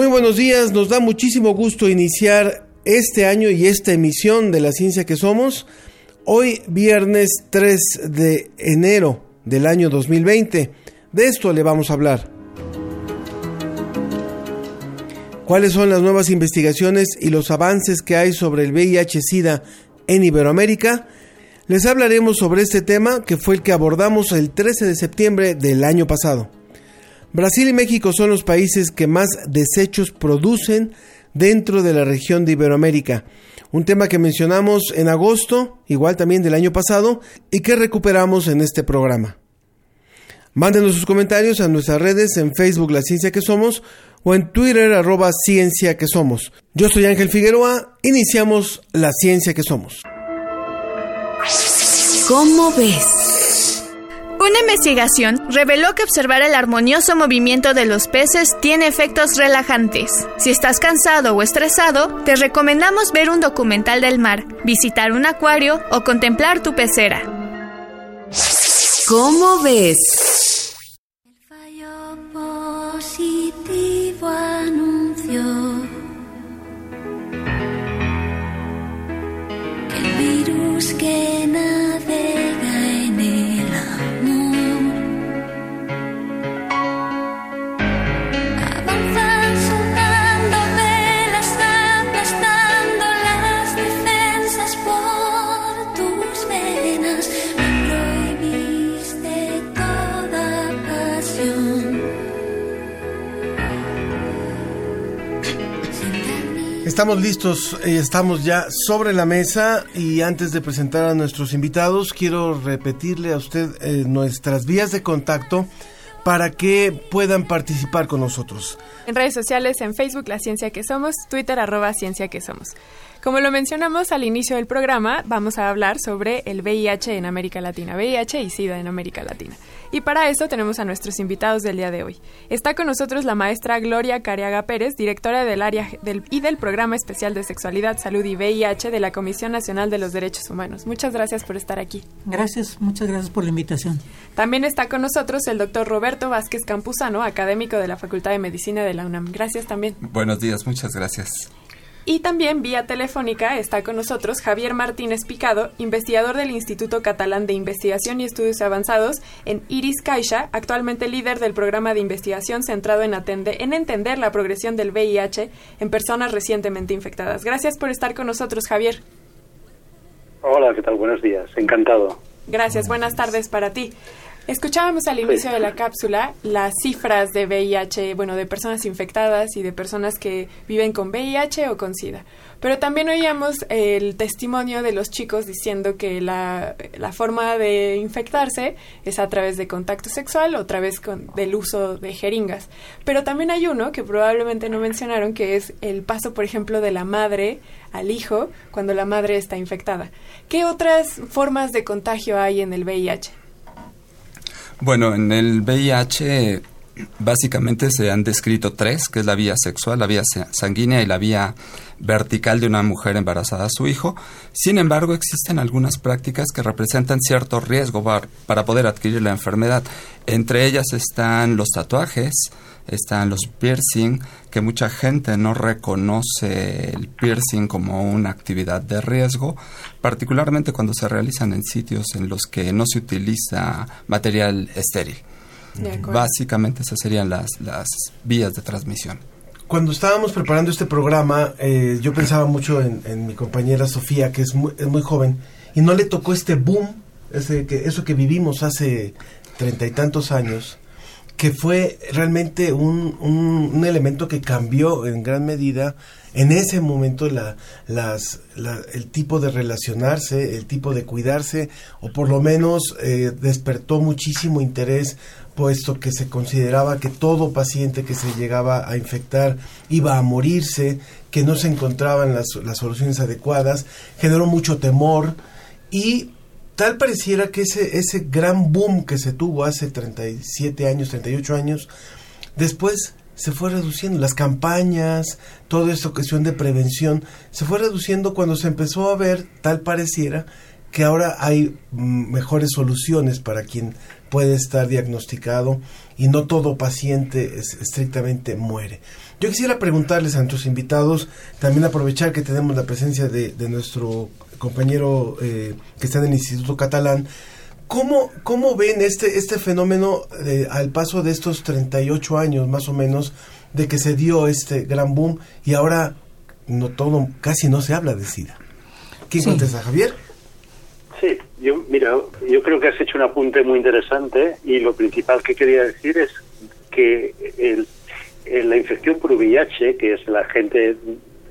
Muy buenos días, nos da muchísimo gusto iniciar este año y esta emisión de La Ciencia que Somos. Hoy viernes 3 de enero del año 2020. De esto le vamos a hablar. ¿Cuáles son las nuevas investigaciones y los avances que hay sobre el VIH-Sida en Iberoamérica? Les hablaremos sobre este tema que fue el que abordamos el 13 de septiembre del año pasado. Brasil y México son los países que más desechos producen dentro de la región de Iberoamérica. Un tema que mencionamos en agosto, igual también del año pasado, y que recuperamos en este programa. Mándenos sus comentarios a nuestras redes en Facebook La Ciencia que Somos o en Twitter arroba Ciencia que Somos. Yo soy Ángel Figueroa, iniciamos La Ciencia que Somos. ¿Cómo ves? Una investigación reveló que observar el armonioso movimiento de los peces tiene efectos relajantes. Si estás cansado o estresado, te recomendamos ver un documental del mar, visitar un acuario o contemplar tu pecera. ¿Cómo ves? El fallo positivo anunció que el virus que Estamos listos, eh, estamos ya sobre la mesa y antes de presentar a nuestros invitados, quiero repetirle a usted eh, nuestras vías de contacto para que puedan participar con nosotros. En redes sociales, en Facebook, La Ciencia que Somos, Twitter, arroba Ciencia que Somos. Como lo mencionamos al inicio del programa, vamos a hablar sobre el VIH en América Latina, VIH y SIDA en América Latina. Y para eso tenemos a nuestros invitados del día de hoy. Está con nosotros la maestra Gloria Cariaga Pérez, directora del área del, y del Programa Especial de Sexualidad, Salud y VIH de la Comisión Nacional de los Derechos Humanos. Muchas gracias por estar aquí. Gracias, muchas gracias por la invitación. También está con nosotros el doctor Roberto Vázquez Campuzano, académico de la Facultad de Medicina de la UNAM. Gracias también. Buenos días, muchas gracias. Y también vía telefónica está con nosotros Javier Martínez Picado, investigador del Instituto Catalán de Investigación y Estudios Avanzados en Iris Caixa, actualmente líder del programa de investigación centrado en, atender, en entender la progresión del VIH en personas recientemente infectadas. Gracias por estar con nosotros, Javier. Hola, ¿qué tal? Buenos días, encantado. Gracias, buenas tardes para ti. Escuchábamos al inicio de la cápsula las cifras de VIH, bueno, de personas infectadas y de personas que viven con VIH o con SIDA. Pero también oíamos el testimonio de los chicos diciendo que la, la forma de infectarse es a través de contacto sexual o a través con, del uso de jeringas. Pero también hay uno que probablemente no mencionaron, que es el paso, por ejemplo, de la madre al hijo cuando la madre está infectada. ¿Qué otras formas de contagio hay en el VIH? Bueno, en el VIH básicamente se han descrito tres, que es la vía sexual, la vía sanguínea y la vía vertical de una mujer embarazada a su hijo. Sin embargo, existen algunas prácticas que representan cierto riesgo para poder adquirir la enfermedad. Entre ellas están los tatuajes, están los piercing, que mucha gente no reconoce el piercing como una actividad de riesgo, particularmente cuando se realizan en sitios en los que no se utiliza material estéril. Básicamente esas serían las, las vías de transmisión. Cuando estábamos preparando este programa, eh, yo pensaba mucho en, en, mi compañera Sofía, que es muy, es muy joven, y no le tocó este boom, ese que, eso que vivimos hace treinta y tantos años, que fue realmente un, un, elemento que cambió en gran medida en ese momento la, las, la, el tipo de relacionarse, el tipo de cuidarse, o por lo menos eh, despertó muchísimo interés puesto que se consideraba que todo paciente que se llegaba a infectar iba a morirse, que no se encontraban las, las soluciones adecuadas, generó mucho temor y tal pareciera que ese, ese gran boom que se tuvo hace 37 años, 38 años, después se fue reduciendo. Las campañas, toda esta cuestión de prevención, se fue reduciendo cuando se empezó a ver, tal pareciera, que ahora hay mm, mejores soluciones para quien puede estar diagnosticado y no todo paciente es- estrictamente muere. Yo quisiera preguntarles a nuestros invitados, también aprovechar que tenemos la presencia de, de nuestro compañero eh, que está en el Instituto Catalán, ¿cómo, cómo ven este, este fenómeno de- al paso de estos 38 años más o menos de que se dio este gran boom y ahora no todo, casi no se habla de SIDA? ¿Quién Sí. contesta, Javier? Yo, mira, yo creo que has hecho un apunte muy interesante y lo principal que quería decir es que el- la infección por VIH, que es el agente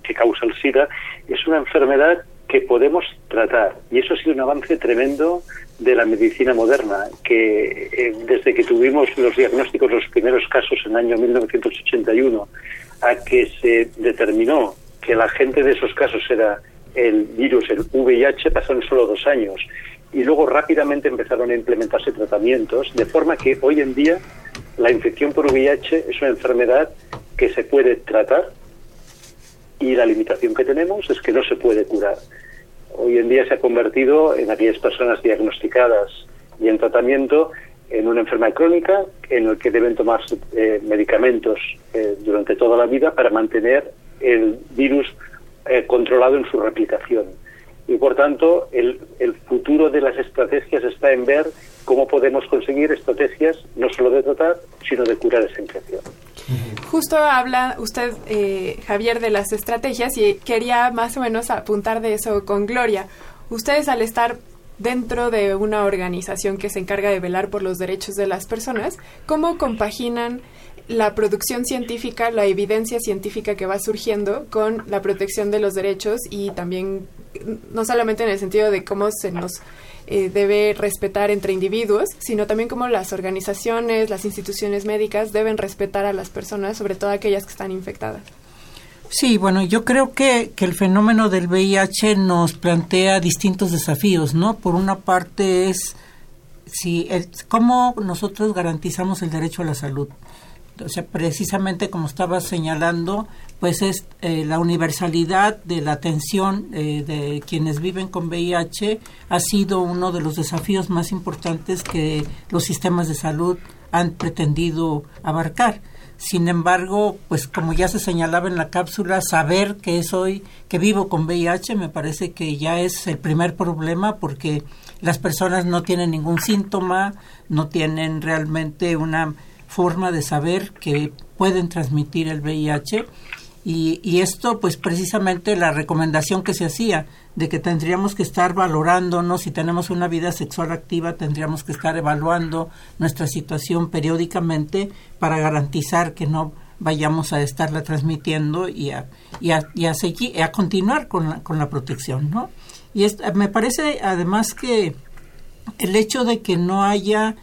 que causa el SIDA, es una enfermedad que podemos tratar y eso ha sido un avance tremendo de la medicina moderna, que eh, desde que tuvimos los diagnósticos, los primeros casos en el año 1981, a que se determinó que el agente de esos casos era el virus, el VIH, pasaron solo dos años. Y luego rápidamente empezaron a implementarse tratamientos, de forma que hoy en día la infección por VIH es una enfermedad que se puede tratar y la limitación que tenemos es que no se puede curar. Hoy en día se ha convertido en aquellas personas diagnosticadas y en tratamiento en una enfermedad crónica en el que deben tomarse eh, medicamentos eh, durante toda la vida para mantener el virus eh, controlado en su replicación. Y por tanto, el, el futuro de las estrategias está en ver cómo podemos conseguir estrategias no solo de tratar, sino de curar esa infección. Justo habla usted, eh, Javier, de las estrategias y quería más o menos apuntar de eso con Gloria. Ustedes al estar dentro de una organización que se encarga de velar por los derechos de las personas, ¿cómo compaginan la producción científica, la evidencia científica que va surgiendo con la protección de los derechos y también no solamente en el sentido de cómo se nos eh, debe respetar entre individuos, sino también cómo las organizaciones, las instituciones médicas deben respetar a las personas, sobre todo aquellas que están infectadas. Sí, bueno, yo creo que, que el fenómeno del VIH nos plantea distintos desafíos, ¿no? Por una parte es si el- cómo nosotros garantizamos el derecho a la salud. O sea, precisamente como estaba señalando, pues es eh, la universalidad de la atención eh, de quienes viven con VIH ha sido uno de los desafíos más importantes que los sistemas de salud han pretendido abarcar. Sin embargo, pues como ya se señalaba en la cápsula, saber que soy, que vivo con VIH, me parece que ya es el primer problema porque las personas no tienen ningún síntoma, no tienen realmente una forma de saber que pueden transmitir el VIH y, esto pues precisamente la recomendación que se hacía de que tendríamos que estar valorándonos si tenemos una vida sexual activa tendríamos que estar evaluando nuestra situación periódicamente para garantizar que no vayamos a estarla transmitiendo y a, y a, y a seguir, a continuar con la, con la protección, ¿no? Y me parece además que el hecho de que no haya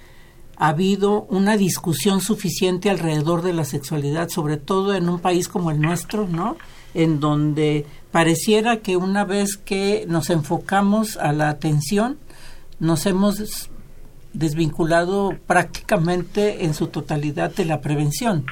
habido una discusión suficiente alrededor de la sexualidad, sobre todo en un país como el nuestro, ¿no? En donde pareciera que una vez que nos enfocamos a la atención, nos hemos desvinculado prácticamente en su totalidad de la prevención,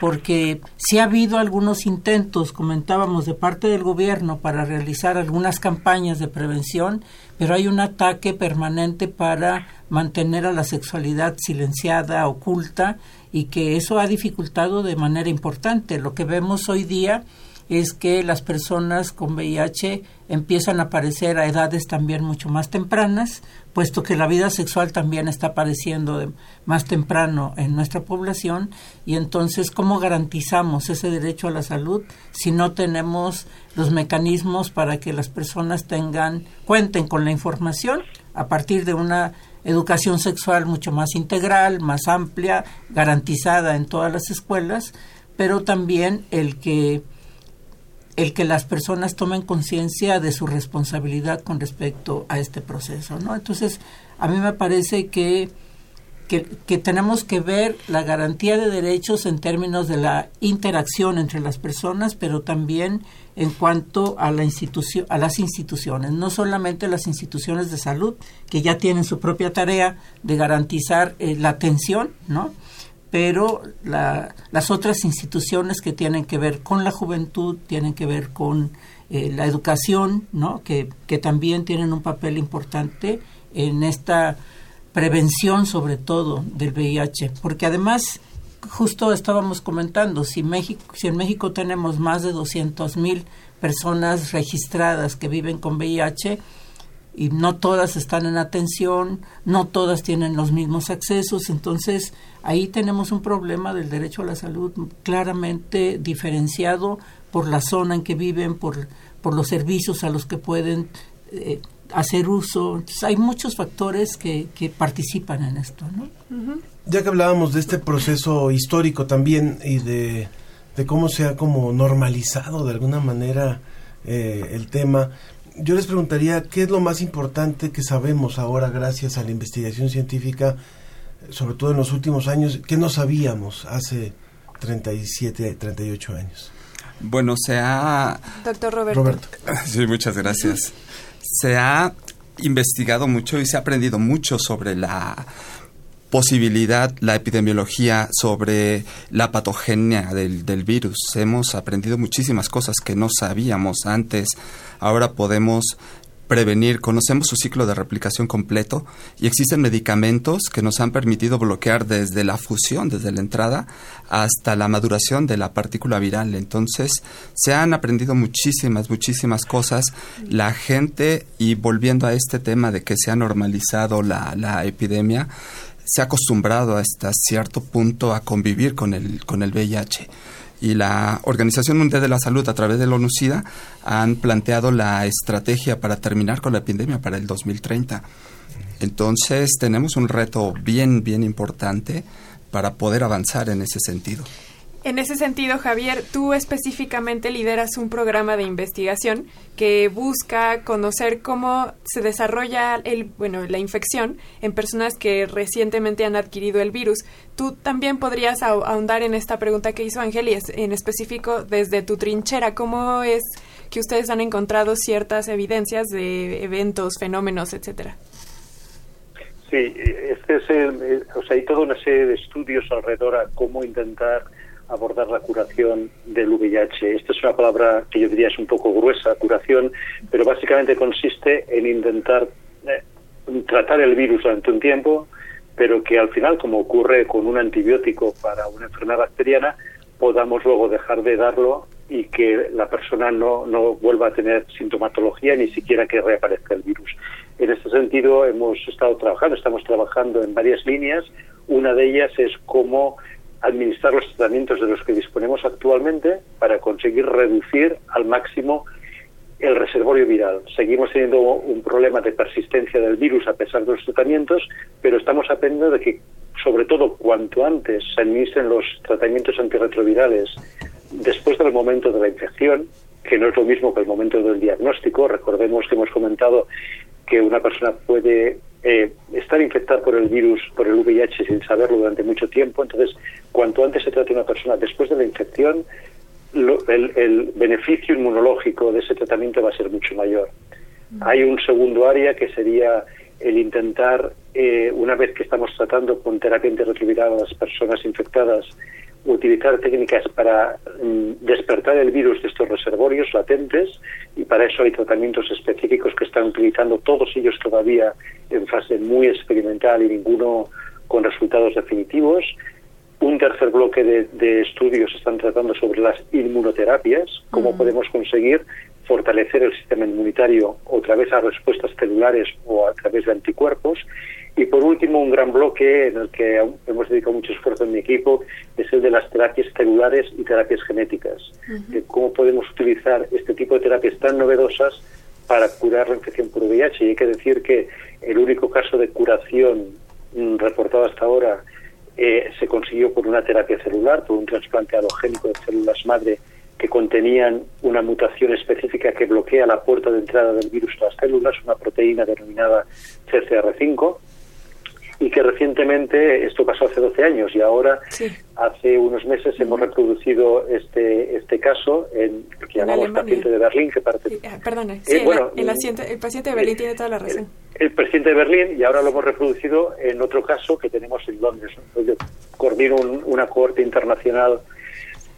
porque sí ha habido algunos intentos, comentábamos, de parte del gobierno para realizar algunas campañas de prevención, pero hay un ataque permanente para mantener a la sexualidad silenciada, oculta, y que eso ha dificultado de manera importante. Lo que vemos hoy día es que las personas con VIH empiezan a aparecer a edades también mucho más tempranas, puesto que la vida sexual también está apareciendo más temprano en nuestra población. Y entonces cómo garantizamos ese derecho a la salud si no tenemos los mecanismos para que las personas tengan cuenten con la información a partir de una educación sexual mucho más integral, más amplia, garantizada en todas las escuelas, pero también el que el que las personas tomen conciencia de su responsabilidad con respecto a este proceso, ¿no? Entonces, a mí me parece que que, que tenemos que ver la garantía de derechos en términos de la interacción entre las personas, pero también en cuanto a la institución, a las instituciones, no solamente las instituciones de salud que ya tienen su propia tarea de garantizar eh, la atención, ¿no? Pero la- las otras instituciones que tienen que ver con la juventud, tienen que ver con eh, la educación, ¿no? Que, que también tienen un papel importante en esta prevención sobre todo del VIH, porque además justo estábamos comentando, si México, si en México tenemos más de 200 mil personas registradas que viven con VIH y no todas están en atención, no todas tienen los mismos accesos, entonces ahí tenemos un problema del derecho a la salud claramente diferenciado por la zona en que viven, por, por los servicios a los que pueden eh, hacer uso. Entonces, hay muchos factores que, que participan en esto, ¿no? Ya que hablábamos de este proceso histórico también y de, de cómo se ha como normalizado de alguna manera eh, el tema, yo les preguntaría qué es lo más importante que sabemos ahora gracias a la investigación científica, sobre todo en los últimos años, que no sabíamos hace 37, 38 años. Bueno, se ha Doctor Roberto. Roberto. Sí, muchas gracias. Se ha investigado mucho y se ha aprendido mucho sobre la posibilidad, la epidemiología, sobre la patogenia del, del virus. Hemos aprendido muchísimas cosas que no sabíamos antes. Ahora podemos prevenir, conocemos su ciclo de replicación completo y existen medicamentos que nos han permitido bloquear desde la fusión, desde la entrada, hasta la maduración de la partícula viral. Entonces, se han aprendido muchísimas, muchísimas cosas. La gente, y volviendo a este tema de que se ha normalizado la, la epidemia, se ha acostumbrado hasta cierto punto a convivir con el, con el VIH y la Organización Mundial de la Salud a través de la ONU-SIDA han planteado la estrategia para terminar con la epidemia para el 2030. Entonces tenemos un reto bien, bien importante para poder avanzar en ese sentido. En ese sentido, Javier, tú específicamente lideras un programa de investigación que busca conocer cómo se desarrolla el, bueno, la infección en personas que recientemente han adquirido el virus. Tú también podrías ahon- ahondar en esta pregunta que hizo Ángel y es- en específico desde tu trinchera, ¿cómo es que ustedes han encontrado ciertas evidencias de eventos, fenómenos, etcétera? Sí, este es el, eh, o sea, hay toda una serie de estudios alrededor a cómo intentar abordar la curación del VIH. Esta es una palabra que yo diría es un poco gruesa, curación, pero básicamente consiste en intentar eh, tratar el virus durante un tiempo, pero que al final, como ocurre con un antibiótico para una enfermedad bacteriana, podamos luego dejar de darlo y que la persona no, no vuelva a tener sintomatología ni siquiera que reaparezca el virus. En este sentido, hemos estado trabajando, estamos trabajando en varias líneas. Una de ellas es cómo administrar los tratamientos de los que disponemos actualmente para conseguir reducir al máximo el reservorio viral. Seguimos teniendo un problema de persistencia del virus a pesar de los tratamientos, pero estamos aprendiendo de que, sobre todo, cuanto antes se administren los tratamientos antirretrovirales después del momento de la infección, que no es lo mismo que el momento del diagnóstico. Recordemos que hemos comentado que una persona puede eh, estar infectada por el virus, por el VIH, sin saberlo durante mucho tiempo. Entonces, cuanto antes se trate una persona después de la infección, lo- el, el beneficio inmunológico de ese tratamiento va a ser mucho mayor. Hay un segundo área que sería el intentar, eh, una vez que estamos tratando con terapia antirretroviral a las personas infectadas, utilizar técnicas para mm, despertar el virus de estos reservorios latentes y para eso hay tratamientos específicos que están utilizando todos ellos todavía en fase muy experimental y ninguno con resultados definitivos. Un tercer bloque de, de estudios están tratando sobre las inmunoterapias, cómo podemos conseguir fortalecer el sistema inmunitario o a través de respuestas celulares o a través de anticuerpos. Y por último, un gran bloque en el que hemos dedicado mucho esfuerzo en mi equipo es el de las terapias celulares y terapias genéticas. De cómo podemos utilizar este tipo de terapias tan novedosas para curar la infección por VIH. Y hay que decir que el único caso de curación mm, reportado hasta ahora eh, se consiguió por una terapia celular, por un trasplante alogénico de células madre que contenían una mutación específica que bloquea la puerta de entrada del virus a las células, una proteína denominada CCR5. Y que recientemente, esto pasó hace 12 años y ahora Sí. hace unos meses hemos reproducido este este caso en que llamamos Alemania. paciente de Berlín que parte Ah, Perdona, sí, Eh, el- bueno, el, asiente- el paciente de Berlín tiene toda la razón. el presidente de Berlín y ahora lo hemos reproducido en otro caso que tenemos en Londres. Yo coordino un- una cohorte internacional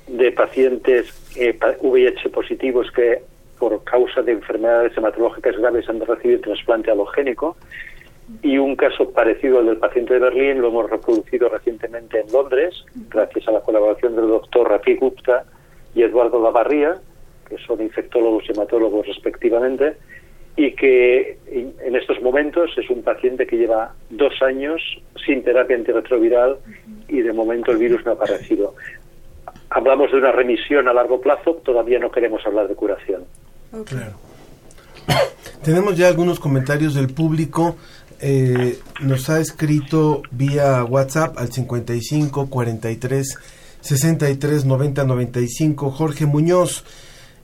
de pacientes eh, VIH positivos que por causa de enfermedades hematológicas graves han de recibir trasplante halogénico y un caso parecido al del paciente de Berlín lo hemos reproducido recientemente en Londres gracias a la colaboración del doctor Rafi Gupta y Eduardo Lavarría que son infectólogos y hematólogos respectivamente y que en estos momentos es un paciente que lleva dos años sin terapia antirretroviral y de momento el virus no ha aparecido. Hablamos de una remisión a largo plazo, todavía no queremos hablar de curación. Claro. Tenemos ya algunos comentarios del público. Eh, nos ha escrito vía WhatsApp al 55 43 63 90 95 Jorge Muñoz.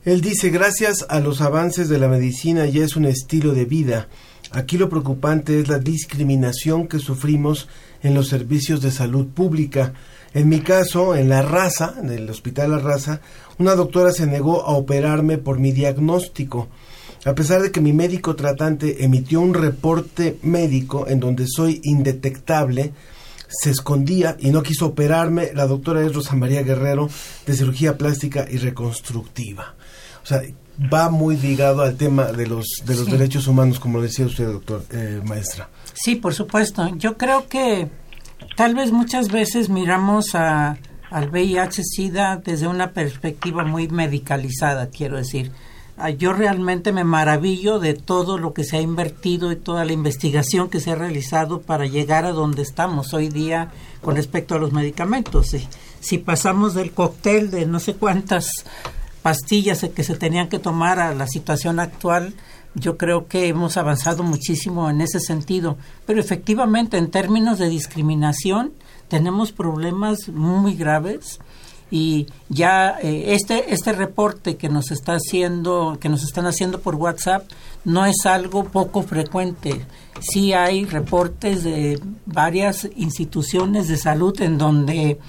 Él dice, gracias a los avances de la medicina ya es un estilo de vida. Aquí lo preocupante es la discriminación que sufrimos en los servicios de salud pública. En mi caso, en La Raza, en el Hospital La Raza, una doctora se negó a operarme por mi diagnóstico. A pesar de que mi médico tratante emitió un reporte médico en donde soy indetectable, se escondía y no quiso operarme. La doctora es Rosa María Guerrero, de cirugía plástica y reconstructiva. O sea, va muy ligado al tema de los, de los Sí. derechos humanos, como decía usted, doctor, eh, maestra. Sí, por supuesto. Yo creo que tal vez muchas veces miramos a, al VIH-Sida desde una perspectiva muy medicalizada, quiero decir. Ah, Yo realmente me maravillo de todo lo que se ha invertido y toda la investigación que se ha realizado para llegar a donde estamos hoy día con respecto a los medicamentos. Si, si pasamos del cóctel de no sé cuántas pastillas que se tenían que tomar a la situación actual, yo creo que hemos avanzado muchísimo en ese sentido. Pero efectivamente, en términos de discriminación, tenemos problemas muy graves y ya eh, este este reporte que nos está haciendo que nos están haciendo por WhatsApp no es algo poco frecuente. Sí hay reportes de varias instituciones de salud en donde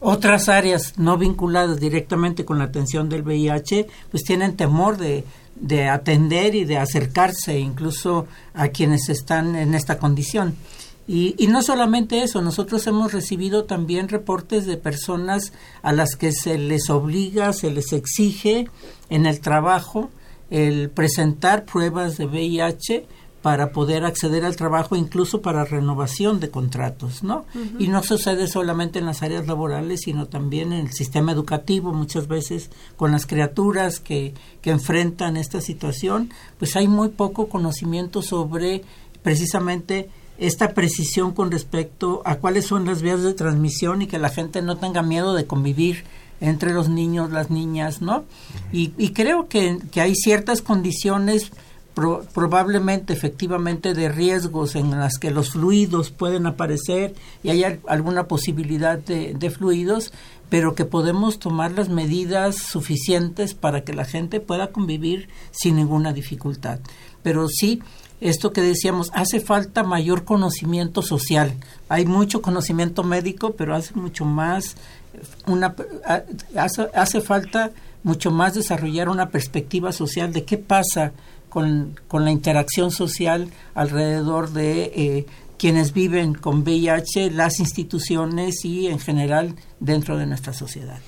otras áreas no vinculadas directamente con la atención del VIH pues tienen temor de de atender y de acercarse incluso a quienes están en esta condición y, y, no solamente eso, nosotros hemos recibido también reportes de personas a las que se les obliga, se les exige en el trabajo el presentar pruebas de VIH para poder acceder al trabajo, incluso para renovación de contratos, ¿no? Y no sucede solamente en las áreas laborales, sino también en el sistema educativo, muchas veces con las criaturas que, que enfrentan esta situación, pues hay muy poco conocimiento sobre precisamente esta precisión con respecto a cuáles son las vías de transmisión y que la gente no tenga miedo de convivir entre los niños, las niñas, ¿no? Y, creo que, que, hay ciertas condiciones pro, probablemente, efectivamente, de riesgos en las que los fluidos pueden aparecer y hay alguna posibilidad de, de fluidos, pero que podemos tomar las medidas suficientes para que la gente pueda convivir sin ninguna dificultad. Pero sí, esto que decíamos, hace falta mayor conocimiento social. Hay mucho conocimiento médico, pero hace mucho más una hace, hace falta mucho más desarrollar una perspectiva social de qué pasa con, con la interacción social alrededor de eh, quienes viven con VIH, las instituciones y en general dentro de nuestra sociedad.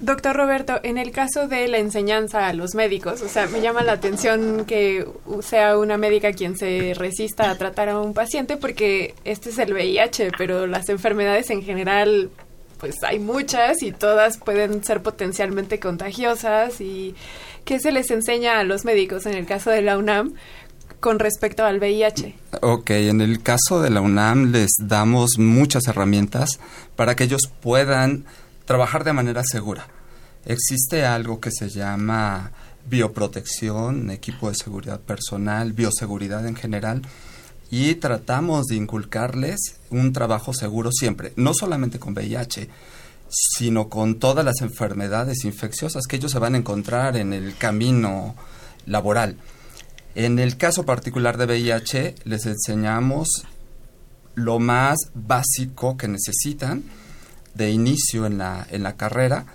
Doctor Roberto, en el caso de la enseñanza a los médicos, o sea, me llama la atención que sea una médica quien se resista a tratar a un paciente porque este es el VIH, pero las enfermedades en general, pues hay muchas y todas pueden ser potencialmente contagiosas y ¿qué se les enseña a los médicos en el caso de la UNAM con respecto al VIH? Ok, en el caso de la UNAM les damos muchas herramientas para que ellos puedan trabajar de manera segura. Existe algo que se llama bioprotección, equipo de seguridad personal, bioseguridad en general, y tratamos de inculcarles un trabajo seguro siempre, no solamente con VIH, sino con todas las enfermedades infecciosas que ellos se van a encontrar en el camino laboral. En el caso particular de VIH, les enseñamos lo más básico que necesitan de inicio en la, en la carrera,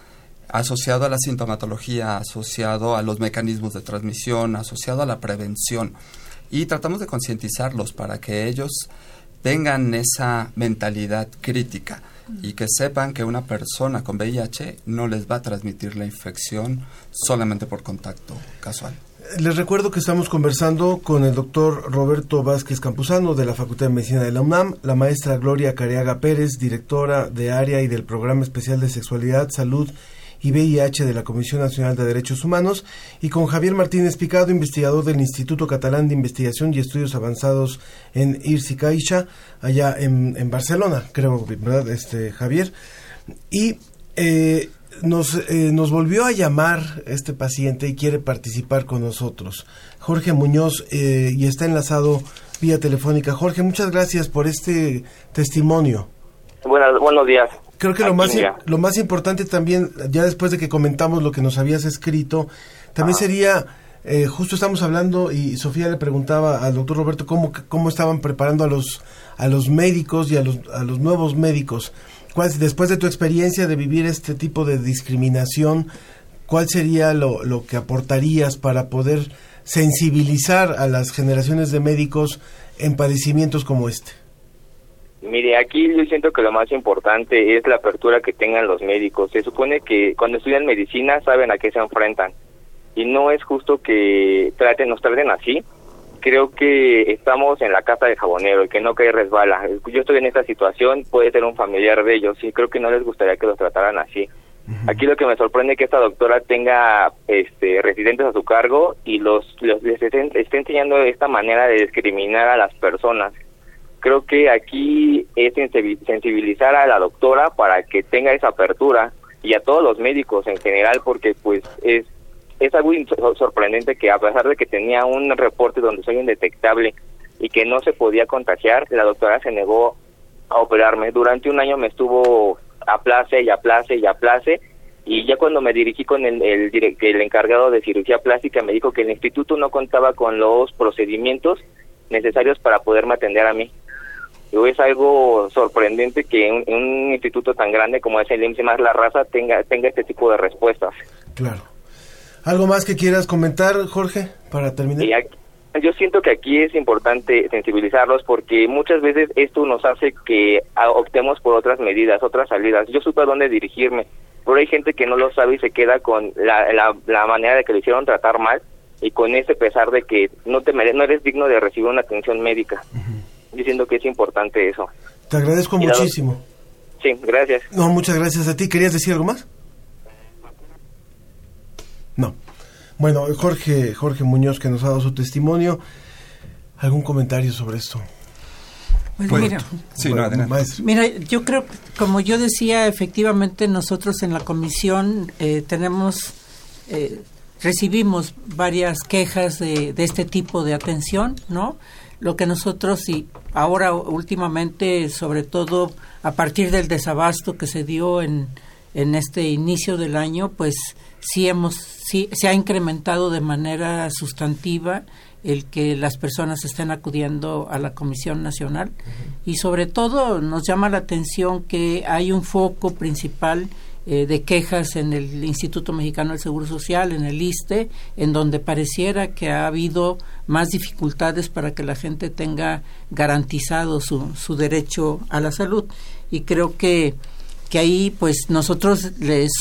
asociado a la sintomatología, asociado a los mecanismos de transmisión, asociado a la prevención. Y tratamos de concientizarlos para que ellos tengan esa mentalidad crítica y que sepan que una persona con VIH no les va a transmitir la infección solamente por contacto casual. Les recuerdo que estamos conversando con el doctor Roberto Vázquez Campuzano de la Facultad de Medicina de la UNAM, la maestra Gloria Careaga Pérez, directora de área y del Programa Especial de Sexualidad, Salud y VIH de la Comisión Nacional de Derechos Humanos, y con Javier Martínez Picado, investigador del Instituto Catalán de Investigación y Estudios Avanzados en Irsi allá en, en Barcelona, creo, ¿verdad, este, Javier? Y eh, nos, eh, nos volvió a llamar este paciente y quiere participar con nosotros. Jorge Muñoz, eh, y está enlazado vía telefónica. Jorge, muchas gracias por este testimonio. Buenas, buenos días. Creo que lo más, lo más importante también, ya después de que comentamos lo que nos habías escrito, también sería, eh, justo estamos hablando y Sofía le preguntaba al doctor Roberto cómo, cómo estaban preparando a los, a los médicos y a los, a los nuevos médicos. ¿Cuál, después de tu experiencia de vivir este tipo de discriminación, ¿cuál sería lo, lo que aportarías para poder sensibilizar a las generaciones de médicos en padecimientos como este? Mire, aquí yo siento que lo más importante es la apertura que tengan los médicos. Se supone que cuando estudian medicina saben a qué se enfrentan y no es justo que traten, nos traten así. Creo que estamos en la casa de jabonero y que no cae resbala. Yo estoy en esta situación, puede ser un familiar de ellos y creo que no les gustaría que los trataran así. Aquí lo que me sorprende es que esta doctora tenga este, residentes a su cargo y los, los les esté, enseñando esta manera de discriminar a las personas. Creo que aquí es sensibi- sensibilizar a la doctora para que tenga esa apertura y a todos los médicos en general porque pues es es algo sorprendente que a pesar de que tenía un reporte donde soy indetectable y que no se podía contagiar, la doctora se negó a operarme. Durante un año me estuvo aplace y aplace y aplace y ya cuando me dirigí con el, el, el encargado de cirugía plástica me dijo que el instituto no contaba con los procedimientos necesarios para poderme atender a mí. Es algo sorprendente que un, un instituto tan grande como es el IMSS más la raza tenga, tenga este tipo de respuestas. Claro. ¿Algo más que quieras comentar, Jorge, para terminar? Aquí- yo siento que aquí es importante sensibilizarlos porque muchas veces esto nos hace que ah, optemos por otras medidas, otras salidas. Yo supe a dónde dirigirme, pero hay gente que no lo sabe y se queda con la, la, la manera de que le hicieron tratar mal y con ese pesar de que no te no eres digno de recibir una atención médica. Diciendo que es importante eso. Te agradezco Y muchísimo. Sí, gracias. No, muchas gracias a ti. ¿Querías decir algo más? No. Bueno, Jorge, Jorge Muñoz, que nos ha dado su testimonio. ¿Algún comentario sobre esto? Pues Pues, mira, sí. Mira, yo creo, como yo decía, efectivamente nosotros en la comisión eh, tenemos, eh, recibimos varias quejas de, de este tipo de atención, ¿no? Lo que nosotros y ahora últimamente, sobre todo a partir del desabasto que se dio en, en este inicio del año, pues sí hemos, sí se ha incrementado de manera sustantiva el que las personas estén acudiendo a la Comisión Nacional y sobre todo nos llama la atención que hay un foco principal eh, de quejas en el Instituto Mexicano del Seguro Social, en el ISTE, en donde pareciera que ha habido más dificultades para que la gente tenga garantizado su, su derecho a la salud. Y creo que que ahí pues nosotros les,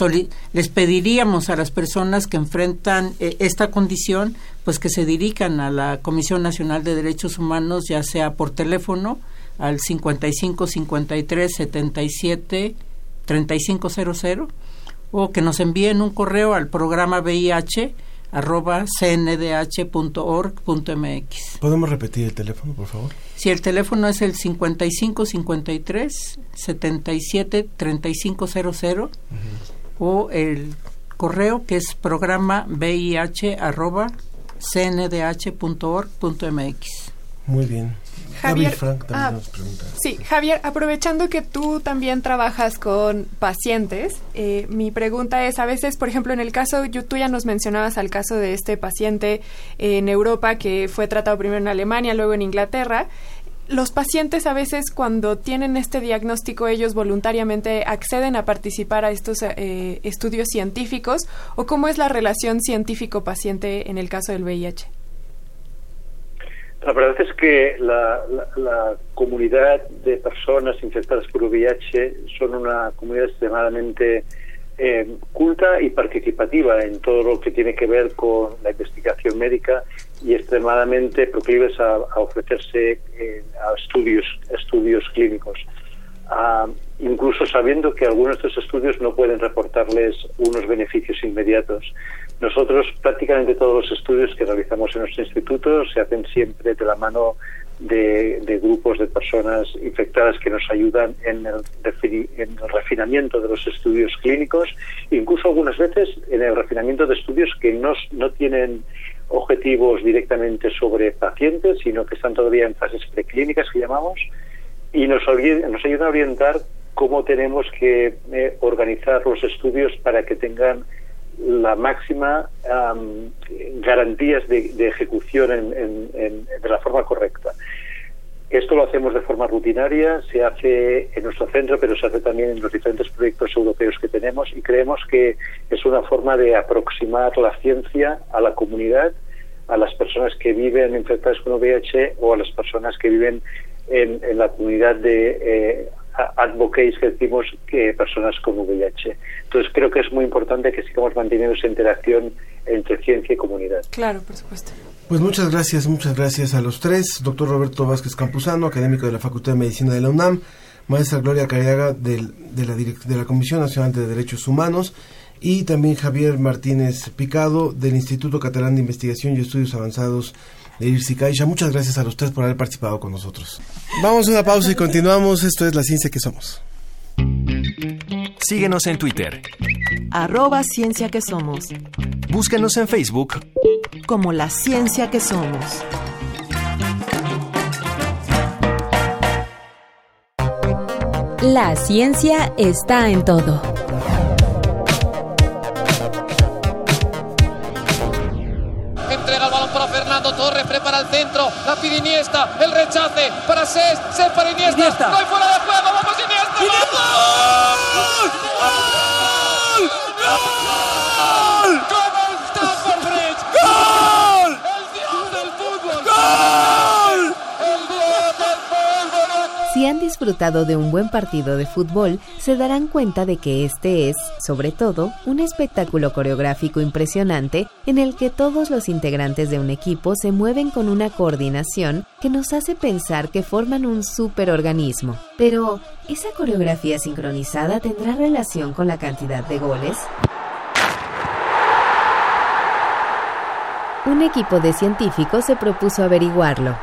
les pediríamos a las personas que enfrentan eh, esta condición pues que se dirijan a la Comisión Nacional de Derechos Humanos ya sea por teléfono al 55 53 77 3500 o que nos envíen un correo al programa VIH arroba cndh.org.mx. ¿Podemos repetir el teléfono, por favor? Si el teléfono es el 55 53 77 3500 o el correo que es programa VIH arroba cndh.org.mx. Muy bien. Javier, Frank también ah, nos pregunta. Sí, Javier, aprovechando que tú también trabajas con pacientes, eh, mi pregunta es, a veces, por ejemplo, en el caso, yo, tú ya nos mencionabas al caso de este paciente en Europa que fue tratado primero en Alemania, luego en Inglaterra, los pacientes a veces cuando tienen este diagnóstico ellos voluntariamente acceden a participar a estos eh, estudios científicos o cómo es la relación científico-paciente en el caso del VIH. La verdad es que la, la, la, comunidad de personas infectadas por VIH son una comunidad extremadamente eh, culta y participativa en todo lo que tiene que ver con la investigación médica y extremadamente proclives a, ofrecerse eh, a estudios, estudios clínicos. Ah, incluso sabiendo que algunos de estos estudios no pueden reportarles unos beneficios inmediatos. Nosotros prácticamente todos los estudios que realizamos en nuestro instituto se hacen siempre de la mano de, grupos de personas infectadas que nos ayudan en el, en el, refinamiento de los estudios clínicos, incluso algunas veces en el refinamiento de estudios que no, no tienen objetivos directamente sobre pacientes, sino que están todavía en fases preclínicas que llamamos, y nos, nos ayudan a orientar cómo tenemos que eh, organizar los estudios para que tengan la máxima um, garantías de, ejecución en, en, de la forma correcta. Esto lo hacemos de forma rutinaria, se hace en nuestro centro, pero se hace también en los diferentes proyectos europeos que tenemos y creemos que es una forma de aproximar la ciencia a la comunidad, a las personas que viven infectadas con VIH o a las personas que viven en, en la comunidad de eh, advocates que decimos que personas con VIH. Entonces creo que es muy importante que sigamos manteniendo esa interacción entre ciencia y comunidad. Claro, por supuesto. Pues muchas gracias, muchas gracias a los tres. Doctor Roberto Vázquez Campuzano, académico de la Facultad de Medicina de la UNAM, maestra Gloria Cariaga del, de, la de la Comisión Nacional de Derechos Humanos y también Javier Martínez Picado del Instituto Catalán de Investigación y Estudios Avanzados de Irsi Caixa. Muchas gracias a los tres por haber participado con nosotros. Vamos a una pausa y continuamos. Esto es La Ciencia que Somos. Síguenos en Twitter. Arroba Ciencia que Somos. Búscanos en Facebook. Como La Ciencia que Somos. La ciencia está en todo. Rechace para Iniesta, Iniesta. no hay fuera de juego, vamos Iniesta. ¡Iniesta! ¡Gol! ¡Gol! ¡Gol! ¡Gol! Stamford Bridge! ¡Gol! ¡El dios del fútbol! ¡Gol! ¡El dios del fútbol! Si han disfrutado de un buen partido de fútbol, se darán cuenta de que este es, sobre todo, un espectáculo coreográfico impresionante en el que todos los integrantes de un equipo se mueven con una coordinación que nos hace pensar que forman un superorganismo. Pero, ¿esa coreografía sincronizada tendrá relación con la cantidad de goles? Un equipo de científicos se propuso averiguarlo.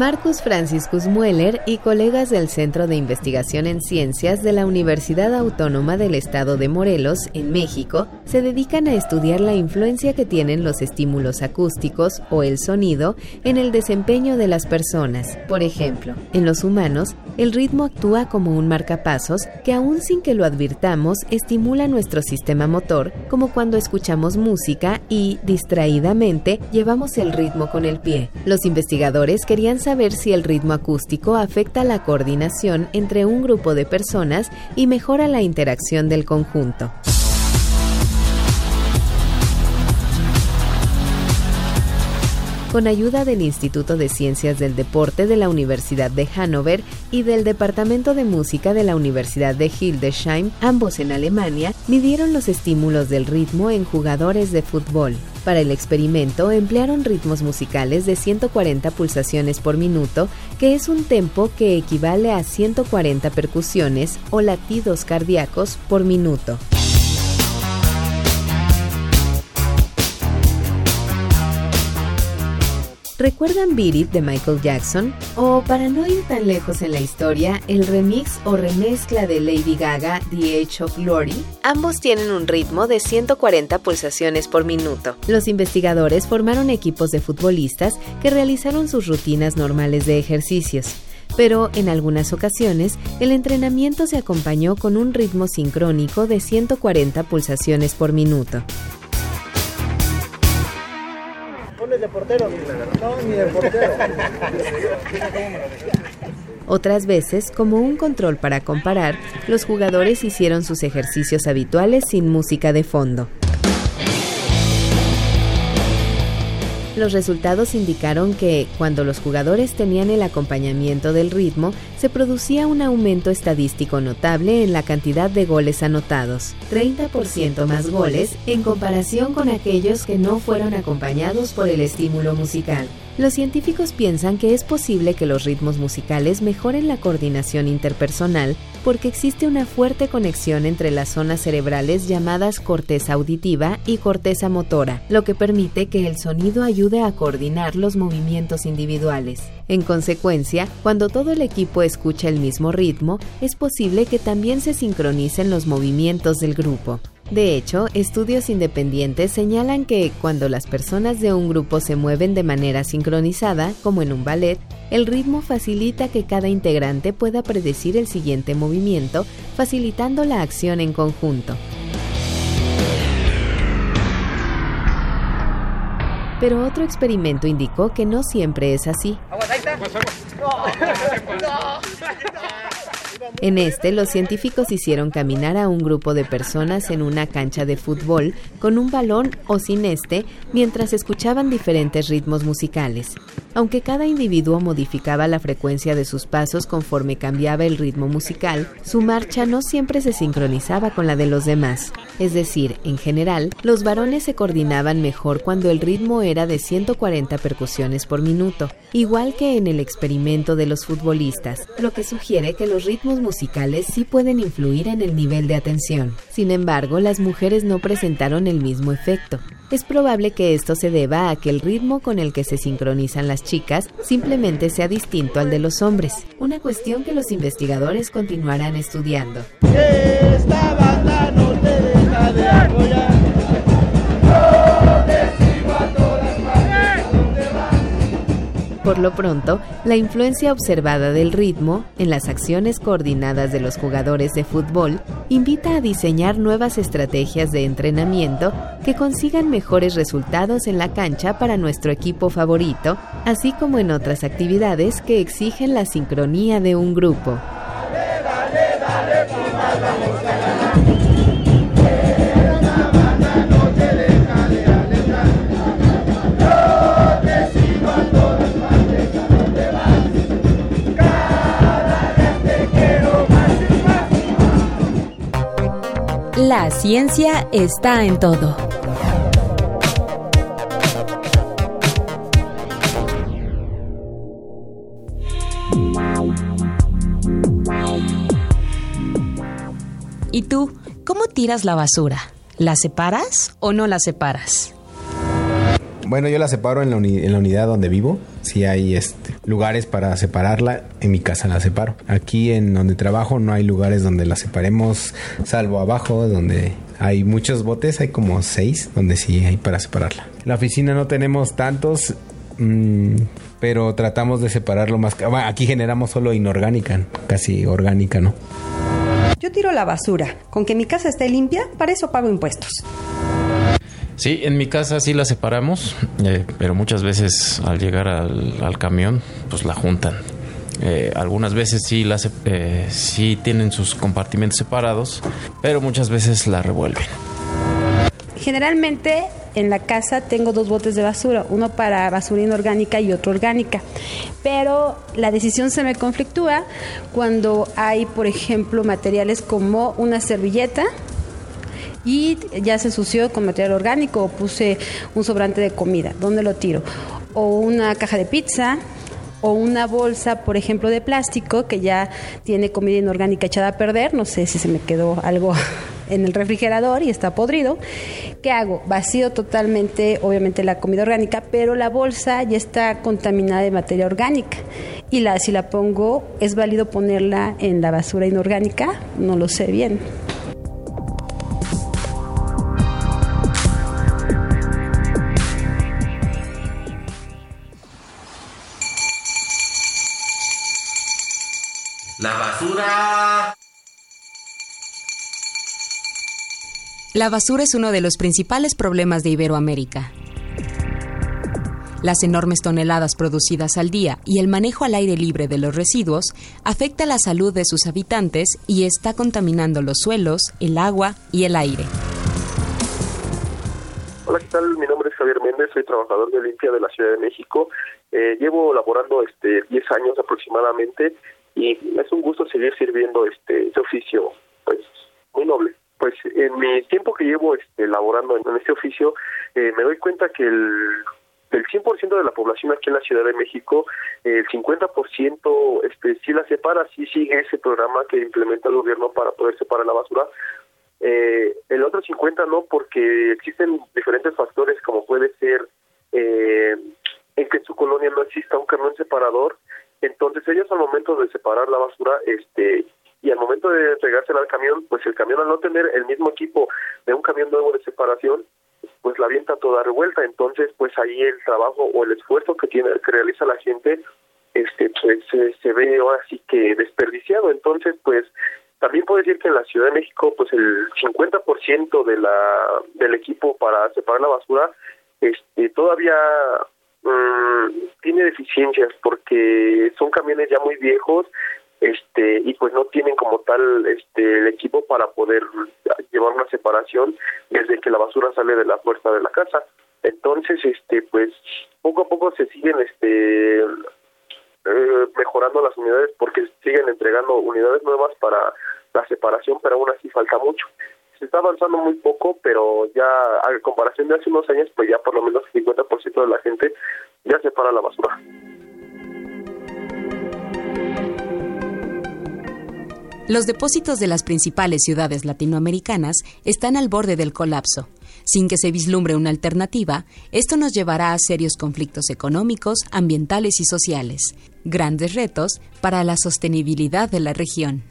Marcus Franciscus Mueller y colegas del Centro de Investigación en Ciencias de la Universidad Autónoma del Estado de Morelos, en México, se dedican a estudiar la influencia que tienen los estímulos acústicos o el sonido en el desempeño de las personas. Por ejemplo, en los humanos, el ritmo actúa como un marcapasos que aún sin que lo advirtamos estimula nuestro sistema motor, como cuando escuchamos música y, distraídamente, llevamos el ritmo con el pie. Los investigadores querían saber si el ritmo acústico afecta la coordinación entre un grupo de personas y mejora la interacción del conjunto. con ayuda del Instituto de Ciencias del Deporte de la Universidad de Hannover y del Departamento de Música de la Universidad de Hildesheim, ambos en Alemania, midieron los estímulos del ritmo en jugadores de fútbol. Para el experimento emplearon ritmos musicales de 140 pulsaciones por minuto, que es un tempo que equivale a 140 percusiones o latidos cardíacos por minuto. ¿Recuerdan Beat It de Michael Jackson? O para no ir tan lejos en la historia, el remix o remezcla de Lady Gaga, The Age of Glory? Ambos tienen un ritmo de 140 pulsaciones por minuto. Los investigadores formaron equipos de futbolistas que realizaron sus rutinas normales de ejercicios. pero en algunas ocasiones el entrenamiento se acompañó con un ritmo sincrónico de 140 pulsaciones por minuto. De portero. Otras veces, como un control para comparar, los jugadores hicieron sus ejercicios habituales sin música de fondo. Los resultados indicaron que, cuando los jugadores tenían el acompañamiento del ritmo, se producía un aumento estadístico notable en la cantidad de goles anotados, 30% más goles en comparación con aquellos que no fueron acompañados por el estímulo musical. Los científicos piensan que es posible que los ritmos musicales mejoren la coordinación interpersonal porque existe una fuerte conexión entre las zonas cerebrales llamadas corteza auditiva y corteza motora, lo que permite que el sonido ayude a coordinar los movimientos individuales. En consecuencia, cuando todo el equipo escucha el mismo ritmo, es posible que también se sincronicen los movimientos del grupo. De hecho, estudios independientes señalan que cuando las personas de un grupo se mueven de manera sincronizada, como en un ballet, el ritmo facilita que cada integrante pueda predecir el siguiente movimiento, facilitando la acción en conjunto. Pero otro experimento indicó que no siempre es así. En este, los científicos hicieron caminar a un grupo de personas en una cancha de fútbol con un balón o sin este mientras escuchaban diferentes ritmos musicales. Aunque cada individuo modificaba la frecuencia de sus pasos conforme cambiaba el ritmo musical, su marcha no siempre se sincronizaba con la de los demás. Es decir, en general, los varones se coordinaban mejor cuando el ritmo era de 140 percusiones por minuto, igual que en el experimento de los futbolistas, lo que sugiere que los ritmos musicales sí pueden influir en el nivel de atención. Sin embargo, las mujeres no presentaron el mismo efecto. Es probable que esto se deba a que el ritmo con el que se sincronizan las chicas simplemente sea distinto al de los hombres, una cuestión que los investigadores continuarán estudiando. Por lo pronto, la influencia observada del ritmo en las acciones coordinadas de los jugadores de fútbol invita a diseñar nuevas estrategias de entrenamiento que consigan mejores resultados en la cancha para nuestro equipo favorito, así como en otras actividades que exigen la sincronía de un grupo. La ciencia está en todo. ¿Y tú, cómo tiras la basura? ¿La separas o no la separas? Bueno, yo la separo en la, unidad donde vivo. Si hay este, lugares para separarla, en mi casa la separo. Aquí en donde trabajo no hay lugares donde la separemos, salvo abajo, donde hay muchos botes, hay como seis, donde sí hay para separarla. La oficina no tenemos tantos, mm, pero tratamos de separarlo más. Aquí generamos solo inorgánica, casi orgánica, ¿no? Yo tiro la basura. Con que mi casa esté limpia, para eso pago impuestos. Sí, en mi casa sí la separamos, eh, pero muchas veces al llegar al, al camión, pues la juntan. Eh, algunas veces sí, la, eh, sí tienen sus compartimentos separados, pero muchas veces la revuelven. Generalmente en la casa tengo dos botes de basura, uno para basura inorgánica y otro orgánica. Pero la decisión se me conflictúa cuando hay, por ejemplo, materiales como una servilleta y ya se ensució con material orgánico o puse un sobrante de comida, ¿dónde lo tiro? O una caja de pizza o una bolsa, por ejemplo, de plástico que ya tiene comida inorgánica echada a perder, no sé si se me quedó algo en el refrigerador y está podrido. ¿Qué hago? Vacío totalmente, obviamente, la comida orgánica, pero la bolsa ya está contaminada de materia orgánica. Y la, si la pongo, ¿es válido ponerla en la basura inorgánica? No lo sé bien. La basura es uno de los principales problemas de Iberoamérica. Las enormes toneladas producidas al día y el manejo al aire libre de los residuos afecta la salud de sus habitantes y está contaminando los suelos, el agua y el aire. Hola, ¿qué tal? Mi nombre es Javier Méndez, soy trabajador de limpia de la Ciudad de México. Eh, llevo laborando este 10 años aproximadamente y es un gusto seguir sirviendo este, este oficio, pues muy noble. Pues en mi tiempo que llevo este, laborando en, este oficio, eh, me doy cuenta que el, del 100% de la población aquí en la Ciudad de México, el 50% este, sí la separa, sí sigue ese programa que implementa el gobierno para poder separar la basura. Eh, el otro 50 no, porque existen diferentes factores como puede ser eh, en que en su colonia no exista un camión separador, entonces ellos al momento de separar la basura, este y al momento de entregársela al camión, pues el camión al no tener el mismo equipo de un camión nuevo de separación, pues la avienta toda revuelta, entonces pues ahí el trabajo o el esfuerzo que tiene que realiza la gente este pues se ve ahora sí que desperdiciado, entonces pues también puedo decir que en la Ciudad de México pues el 50% de la del equipo para separar la basura este todavía mm, tiene deficiencias porque son camiones ya muy viejos este y pues no tienen como tal este el equipo para poder llevar una separación desde que la basura sale de la puerta de la casa. Entonces este pues poco a poco se siguen este eh, mejorando las unidades porque siguen entregando unidades nuevas para la separación pero aún así falta mucho. Se está avanzando muy poco pero ya a comparación de hace unos años pues ya por lo menos el 50% de la gente ya separa la basura Los depósitos de las principales ciudades latinoamericanas están al borde del colapso. Sin que se vislumbre una alternativa, esto nos llevará a serios conflictos económicos, ambientales y sociales, grandes retos para la sostenibilidad de la región.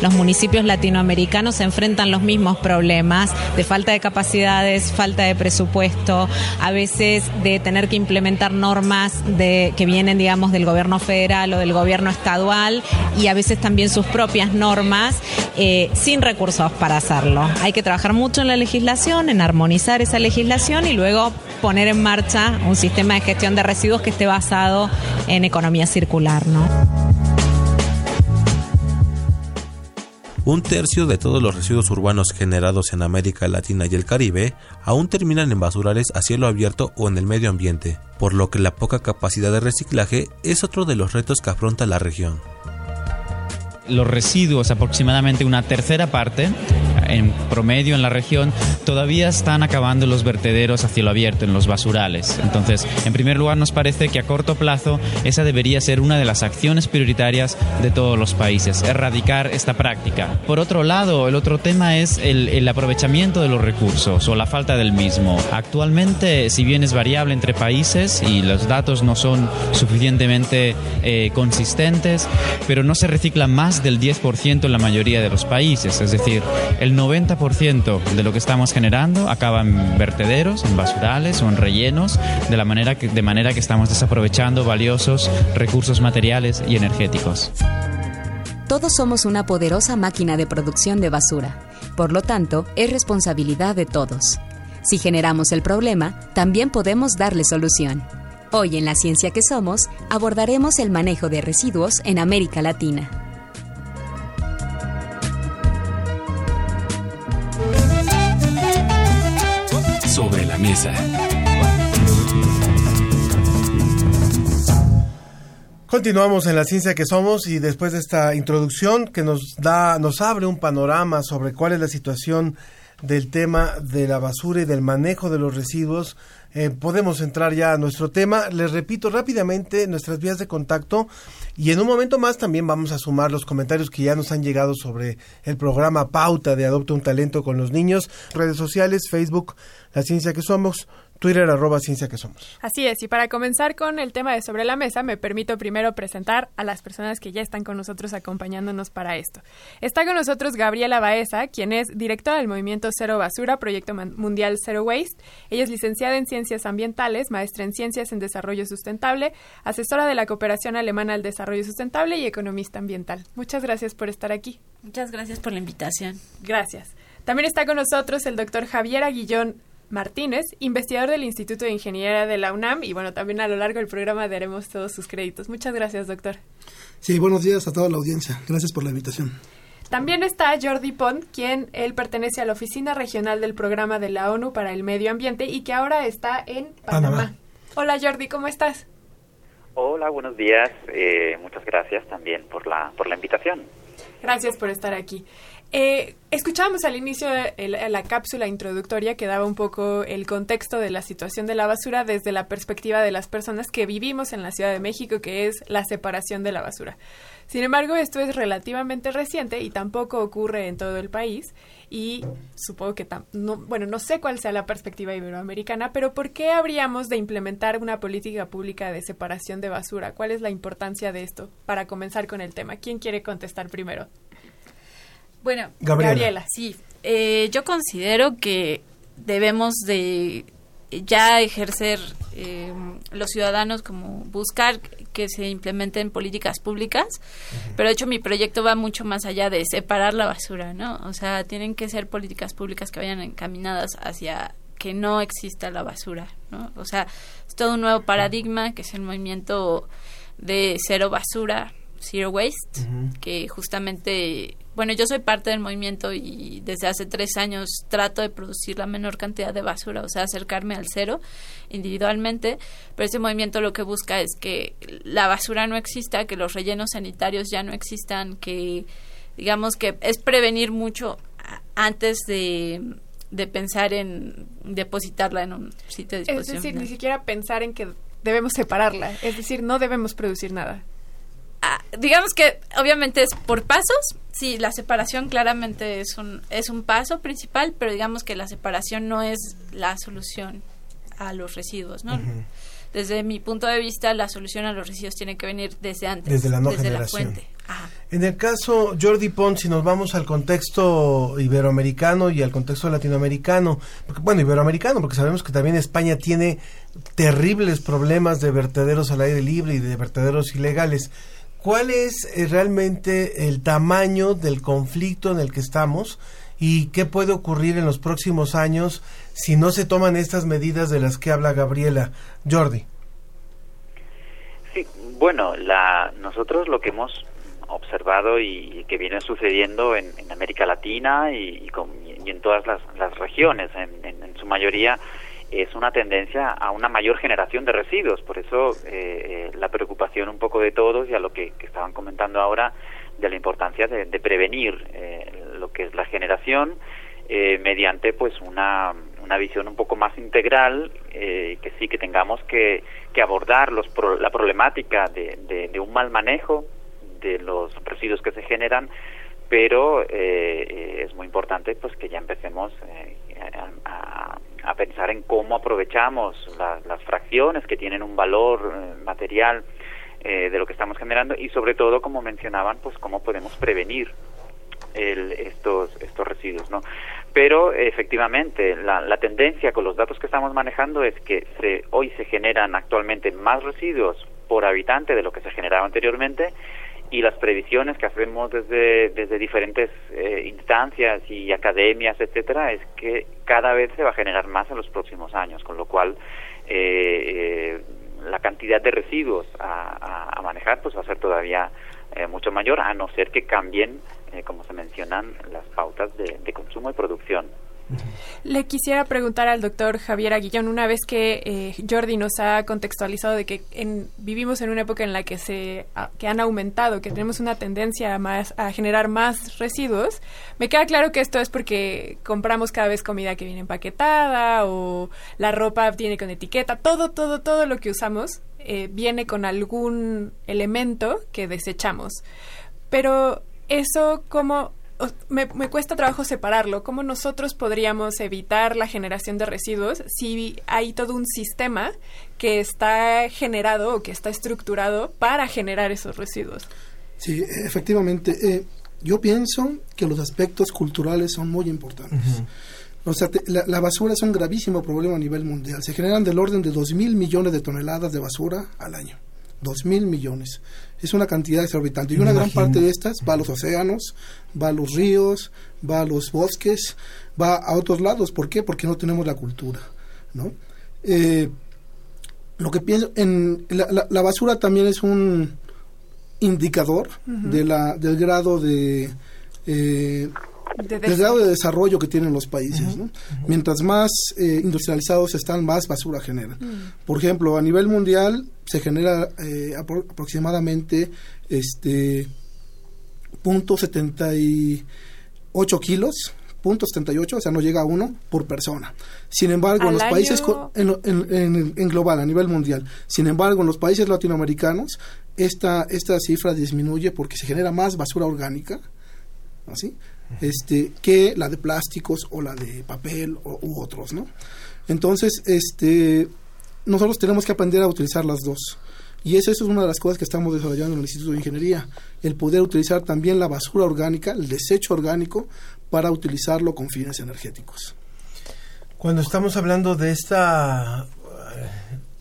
Los municipios latinoamericanos se enfrentan los mismos problemas de falta de capacidades, falta de presupuesto, a veces de tener que implementar normas que vienen, digamos, del gobierno federal o del gobierno estadual y a veces también sus propias normas eh, sin recursos para hacerlo. Hay que trabajar mucho en la legislación, en armonizar esa legislación y luego poner en marcha un sistema de gestión de residuos que esté basado en economía circular, ¿no? Un tercio de todos los residuos urbanos generados en América Latina y el Caribe aún terminan en basurales a cielo abierto o en el medio ambiente, por lo que la poca capacidad de reciclaje es otro de los retos que afronta la región los residuos, aproximadamente una tercera parte, en promedio en la región, todavía están acabando los vertederos a cielo abierto, en los basurales. Entonces, en primer lugar, nos parece que a corto plazo esa debería ser una de las acciones prioritarias de todos los países, erradicar esta práctica. Por otro lado, el otro tema es el, aprovechamiento de los recursos o la falta del mismo. Actualmente, si bien es variable entre países y los datos no son suficientemente eh, consistentes, pero no se recicla más del 10% en la mayoría de los países, es decir, el 90% de lo que estamos generando acaba en vertederos, en basurales o en rellenos, de, la manera que, de manera que estamos desaprovechando valiosos recursos materiales y energéticos. Todos somos una poderosa máquina de producción de basura, por lo tanto, es responsabilidad de todos. Si generamos el problema, también podemos darle solución. Hoy en La Ciencia que Somos abordaremos el manejo de residuos en América Latina. Mesa. Continuamos en la ciencia que somos y después de esta introducción que nos da, nos abre un panorama sobre cuál es la situación del tema de la basura y del manejo de los residuos, eh, podemos entrar ya a nuestro tema. Les repito rápidamente nuestras vías de contacto y en un momento más también vamos a sumar los comentarios que ya nos han llegado sobre el programa Pauta de Adopta un Talento con los Niños, redes sociales, Facebook, La Ciencia que Somos, Twitter arroba ciencia que somos. Así es, y para comenzar con el tema de sobre la mesa, me permito primero presentar a las personas que ya están con nosotros acompañándonos para esto. Está con nosotros Gabriela Baeza, quien es directora del Movimiento Cero Basura, Proyecto Mundial Zero Waste. Ella es licenciada en Ciencias Ambientales, maestra en Ciencias en Desarrollo Sustentable, asesora de la Cooperación Alemana al Desarrollo Sustentable y economista ambiental. Muchas gracias por estar aquí. Muchas gracias por la invitación. Gracias. También está con nosotros el doctor Javier Aguillón Martínez, investigador del Instituto de Ingeniería de la UNAM y bueno, también a lo largo del programa daremos todos sus créditos. Muchas gracias, doctor. Sí, buenos días a toda la audiencia. Gracias por la invitación. También está Jordi Pont, quien él pertenece a la Oficina Regional del Programa de la ONU para el Medio Ambiente y que ahora está en Panamá. Hola Jordi, ¿cómo estás? Hola, buenos días. Eh, muchas gracias también por la, por la invitación. Gracias por estar aquí. Eh, escuchábamos al inicio la cápsula introductoria que daba un poco el contexto de la situación de la basura desde la perspectiva de las personas que vivimos en la Ciudad de México, que es la separación de la basura. Sin embargo, esto es relativamente reciente y tampoco ocurre en todo el país. Y supongo que, no, bueno, no sé cuál sea la perspectiva iberoamericana, pero ¿por qué habríamos de implementar una política pública de separación de basura? ¿Cuál es la importancia de esto? Para comenzar con el tema, ¿quién quiere contestar primero? Bueno, Gabriela. sí, eh, yo considero que debemos de ya ejercer eh, los ciudadanos como buscar que se implementen políticas públicas, pero de hecho mi proyecto va mucho más allá de separar la basura, ¿no? O sea, tienen que ser políticas públicas que vayan encaminadas hacia que no exista la basura, ¿no? O sea, es todo un nuevo paradigma que es el movimiento de cero basura, zero waste, que justamente bueno, yo soy parte del movimiento y desde hace tres años trato de producir la menor cantidad de basura, o sea, acercarme al cero individualmente, pero ese movimiento lo que busca es que la basura no exista, que los rellenos sanitarios ya no existan, que digamos que es prevenir mucho antes de, pensar en depositarla en un sitio de disposición. Es decir, ni siquiera pensar en que debemos separarla, es decir, no debemos producir nada. Ah, digamos que obviamente es por pasos. Sí, la separación claramente es un, es un paso principal, pero digamos que la separación no es la solución a los residuos, ¿no? Desde mi punto de vista, la solución a los residuos tiene que venir desde antes, desde la, no desde la fuente. En el caso Jordi Pont, si nos vamos al contexto iberoamericano y al contexto latinoamericano, bueno, iberoamericano, porque sabemos que también España tiene terribles problemas de vertederos al aire libre y de vertederos ilegales. ¿Cuál es eh, realmente el tamaño del conflicto en el que estamos y qué puede ocurrir en los próximos años si no se toman estas medidas de las que habla Gabriela? Jordi. Sí, bueno, la, nosotros lo que hemos observado y, que viene sucediendo en, América Latina y, en todas las, regiones, en su mayoría, es una tendencia a una mayor generación de residuos. Por eso eh, eh, la preocupación un poco de todos y a lo que, estaban comentando ahora de la importancia de, prevenir eh, lo que es la generación mediante pues una, una visión un poco más integral que sí que tengamos que, que abordar los la problemática de, de, un mal manejo de los residuos que se generan pero es muy importante pues que ya empecemos a pensar en cómo aprovechamos las fracciones que tienen un valor eh, material eh, de lo que estamos generando y sobre todo, como mencionaban, pues cómo podemos prevenir estos estos residuos, ¿no? Pero efectivamente la, la, tendencia con los datos que estamos manejando es que se, hoy se generan actualmente más residuos por habitante de lo que se generaba anteriormente y las previsiones que hacemos desde, desde diferentes eh, instancias y academias, etcétera, es que cada vez se va a generar más en los próximos años, con lo cual eh, eh, la cantidad de residuos a, a, manejar pues va a ser todavía mucho mayor, a no ser que cambien, como se mencionan, las pautas de, de consumo y producción. Le quisiera preguntar al doctor Javier Aguillón, una vez que eh, Jordi nos ha contextualizado de que vivimos en una época en la que se que han aumentado, que tenemos una tendencia a, más, a generar más residuos, me queda claro que esto es porque compramos cada vez comida que viene empaquetada o la ropa tiene con etiqueta, todo, todo, todo lo que usamos eh, viene con algún elemento que desechamos. Pero eso, ¿cómo me, me, cuesta trabajo separarlo. ¿Cómo nosotros podríamos evitar la generación de residuos si hay todo un sistema que está generado o que está estructurado para generar esos residuos? Sí, efectivamente. Eh, yo pienso que los aspectos culturales son muy importantes. O sea, la, la, basura es un gravísimo problema a nivel mundial. Se generan del orden de 2 mil millones de toneladas de basura al año. 2 mil millones. Es una cantidad exorbitante. Y una gran parte de estas va a los océanos, va a los ríos, va a los bosques, va a otros lados. ¿Por qué? Porque no tenemos la cultura. ¿no? Eh, lo que pienso, en la, la, la, basura también es un indicador uh -huh. de la, del grado de... Eh, de del grado de desarrollo que tienen los países. Uh -huh. ¿no? Mientras más eh, industrializados están, más basura generan. Uh -huh. Por ejemplo, a nivel mundial se genera eh, apro aproximadamente este punto 78 kilos punto 78, o sea, no llega a uno por persona. Sin embargo, en los año... países, en, en, en, global, a nivel mundial, sin embargo, en los países latinoamericanos, esta, esta cifra disminuye porque se genera más basura orgánica, ¿así? Este que la de plásticos o la de papel o, u otros, ¿no? Entonces, este nosotros tenemos que aprender a utilizar las dos. Y eso, es una de las cosas que estamos desarrollando en el Instituto de Ingeniería, el poder utilizar también la basura orgánica, el desecho orgánico, para utilizarlo con fines energéticos. Cuando estamos hablando de esta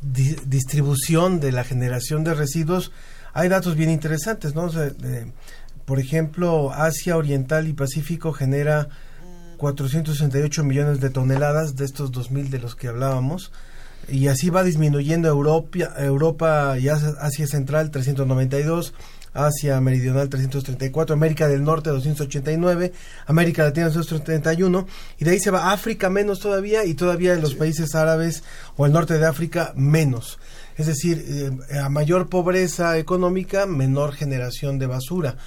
di distribución de la generación de residuos, hay datos bien interesantes, ¿no? Por ejemplo, Asia Oriental y Pacífico genera 468 millones de toneladas de estos 2.000 de los que hablábamos. Y así va disminuyendo Europa, Europa y Asia Central 392, Asia Meridional 334, América del Norte 289, América Latina 231 y de ahí se va África menos todavía y todavía en los países árabes o el norte de África menos. Es decir, eh, a mayor pobreza económica, menor generación de basura.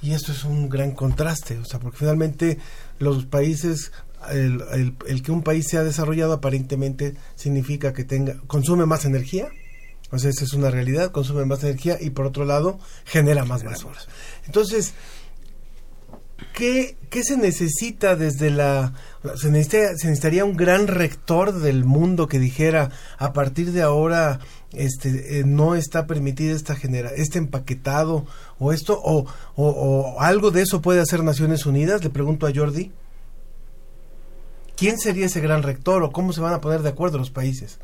Y esto es un gran contraste, o sea, porque finalmente los países, el, el, el, que un país sea desarrollado aparentemente significa que tenga, consume más energía, o sea, esa es una realidad, consume más energía y por otro lado genera más basura. Entonces, ¿qué, qué se necesita desde la... Se, necesita, se necesitaría un gran rector del mundo que dijera, a partir de ahora este eh, no está permitida esta genera este empaquetado o esto o, o, o, algo de eso puede hacer Naciones Unidas le pregunto a Jordi. Quién sería ese gran rector o cómo se van a poner de acuerdo los países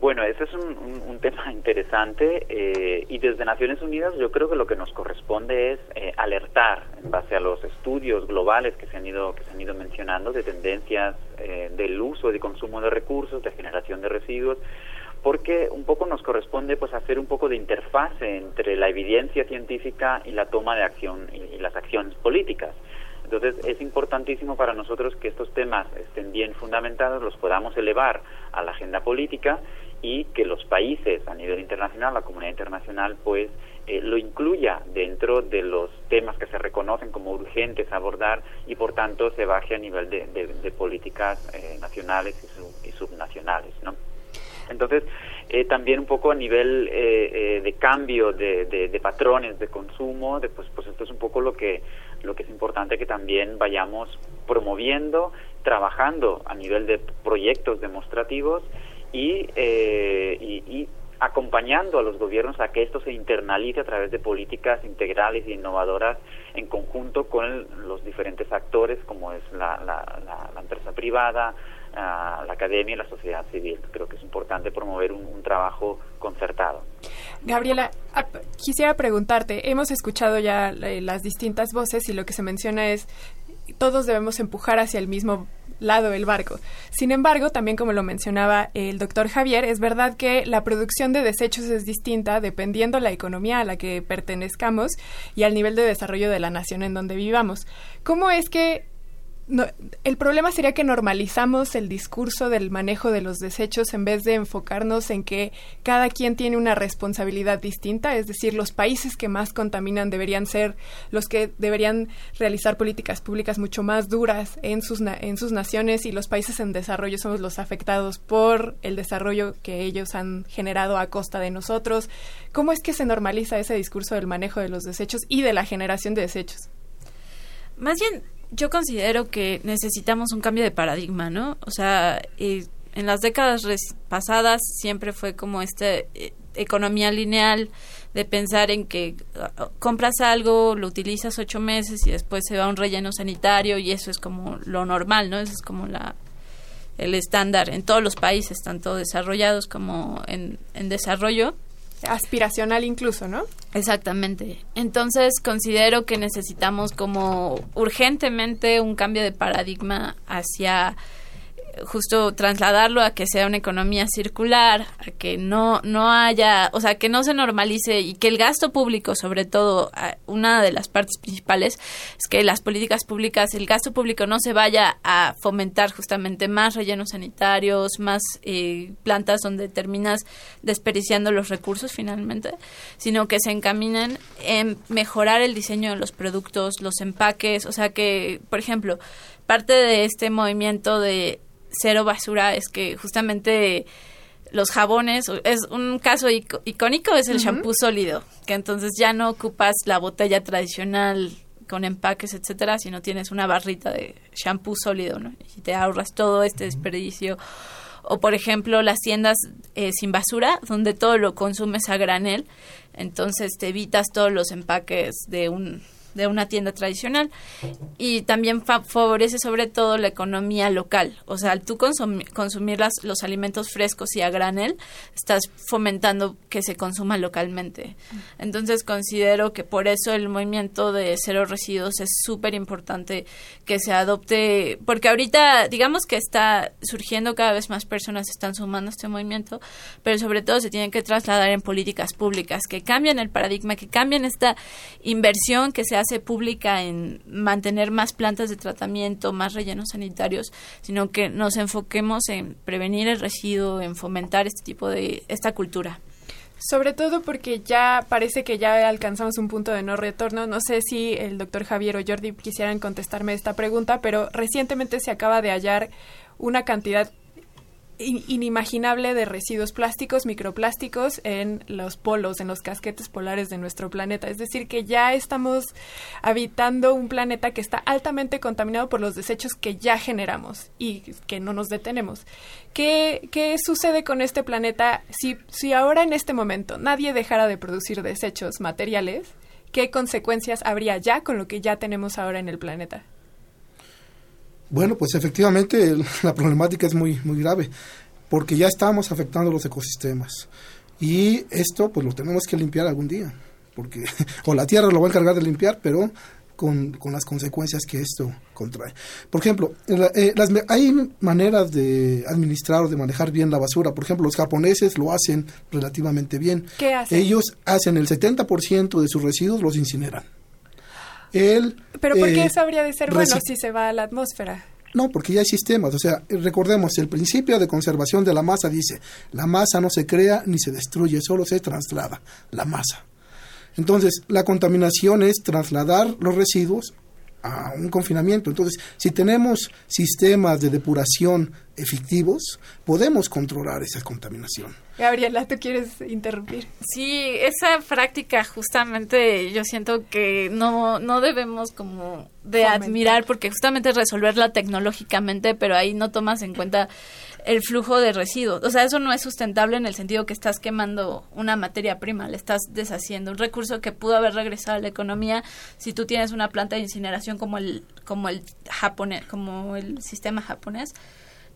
bueno, ese es un, un, tema interesante eh, y desde Naciones Unidas yo creo que lo que nos corresponde es eh, alertar en base a los estudios globales que se han ido que se han ido mencionando de tendencias eh, del uso de consumo de recursos, de generación de residuos, porque un poco nos corresponde pues hacer un poco de interfase entre la evidencia científica y la toma de acción y, las acciones políticas. Entonces es importantísimo para nosotros que estos temas estén bien fundamentados, los podamos elevar a la agenda política y que los países a nivel internacional, la comunidad internacional, pues eh, lo incluya dentro de los temas que se reconocen como urgentes a abordar y por tanto se baje a nivel de, de, de políticas eh, nacionales y, sub, y, subnacionales, ¿no? Entonces, eh, también un poco a nivel eh, eh, de cambio de, de, patrones de consumo, de, pues, pues esto es un poco lo que, lo que es importante que también vayamos promoviendo, trabajando a nivel de proyectos demostrativos y, eh, y, y, acompañando a los gobiernos a que esto se internalice a través de políticas integrales e innovadoras en conjunto con los diferentes actores como es la empresa privada, uh, la academia y la sociedad civil. Creo que es importante promover un, trabajo concertado. Gabriela, quisiera preguntarte, hemos escuchado ya las distintas voces y lo que se menciona es todos debemos empujar hacia el mismo lado del barco. Sin embargo, también como lo mencionaba el doctor Javier, es verdad que la producción de desechos es distinta dependiendo la economía a la que pertenezcamos y al nivel de desarrollo de la nación en donde vivamos. ¿Cómo es que no, el problema sería que normalizamos el discurso del manejo de los desechos en vez de enfocarnos en que cada quien tiene una responsabilidad distinta, es decir, los países que más contaminan deberían ser los que deberían realizar políticas públicas mucho más duras en sus, en sus naciones y los países en desarrollo somos los afectados por el desarrollo que ellos han generado a costa de nosotros. ¿Cómo es que se normaliza ese discurso del manejo de los desechos y de la generación de desechos? más bien yo considero que necesitamos un cambio de paradigma, ¿no? O sea, en las décadas pasadas siempre fue como esta eh, economía lineal de pensar en que uh, compras algo, lo utilizas ocho meses y después se va a un relleno sanitario y eso es como lo normal, ¿no? Eso es como la el estándar en todos los países, tanto desarrollados como en desarrollo. Aspiracional incluso, ¿no? Exactamente. Entonces considero que necesitamos como urgentemente un cambio de paradigma hacia justo trasladarlo a que sea una economía circular, a que no no haya, o sea, que no se normalice y que el gasto público, sobre todo, una de las partes principales es que las políticas públicas, el gasto público no se vaya a fomentar justamente más rellenos sanitarios, más eh, plantas donde terminas desperdiciando los recursos finalmente, sino que se encaminen en mejorar el diseño de los productos, los empaques, o sea que, por ejemplo, parte de este movimiento de cero basura es que justamente los jabones, es un caso icónico, es el shampoo sólido, que entonces ya no ocupas la botella tradicional con empaques, etcétera, sino tienes una barrita de shampoo sólido, ¿no? Y te ahorras todo este desperdicio. O, por ejemplo, las tiendas eh, sin basura, donde todo lo consumes a granel, entonces te evitas todos los empaques de un de una tienda tradicional y también favorece sobre todo la economía local. O sea, al tú consumir las, los alimentos frescos y a granel, estás fomentando que se consuma localmente. Entonces considero que por eso el movimiento de cero residuos es súper importante que se adopte, porque ahorita digamos que está surgiendo cada vez más personas están sumando este movimiento, pero sobre todo se tienen que trasladar en políticas públicas que cambien el paradigma, que cambien esta inversión que se pública en mantener más plantas de tratamiento, más rellenos sanitarios, sino que nos enfoquemos en prevenir el residuo, en fomentar este tipo de esta cultura. Sobre todo porque ya parece que ya alcanzamos un punto de no retorno. No sé si el doctor Javier o Jordi quisieran contestarme esta pregunta, pero recientemente se acaba de hallar una cantidad inimaginable de residuos plásticos, microplásticos en los polos, en los casquetes polares de nuestro planeta. Es decir, que ya estamos habitando un planeta que está altamente contaminado por los desechos que ya generamos y que no nos detenemos. ¿Qué, qué sucede con este planeta si, si ahora en este momento nadie dejara de producir desechos materiales? ¿Qué consecuencias habría ya con lo que ya tenemos ahora en el planeta? Bueno, pues efectivamente la problemática es muy, muy grave, porque ya estamos afectando los ecosistemas. Y esto pues lo tenemos que limpiar algún día, porque o la Tierra lo va a encargar de limpiar, pero con, las consecuencias que esto contrae. Por ejemplo, eh, las, hay maneras de administrar o de manejar bien la basura. Por ejemplo, los japoneses lo hacen relativamente bien. ¿Qué hacen? Ellos hacen el 70% de sus residuos, los incineran. Pero ¿por qué eh, eso habría de ser bueno si se va a la atmósfera? No, porque ya hay sistemas. O sea, recordemos, el principio de conservación de la masa dice, la masa no se crea ni se destruye, solo se traslada la masa. Entonces, la contaminación es trasladar los residuos a un confinamiento. Entonces, si tenemos sistemas de depuración efectivos, podemos controlar esa contaminación. Gabriela, ¿tú quieres interrumpir? Sí, esa práctica justamente yo siento que no, no debemos como de admirar porque justamente es resolverla tecnológicamente, pero ahí no tomas en cuenta el flujo de residuos. O sea, eso no es sustentable en el sentido que estás quemando una materia prima, le estás deshaciendo un recurso que pudo haber regresado a la economía si tú tienes una planta de incineración como el como el japonés, como el sistema japonés.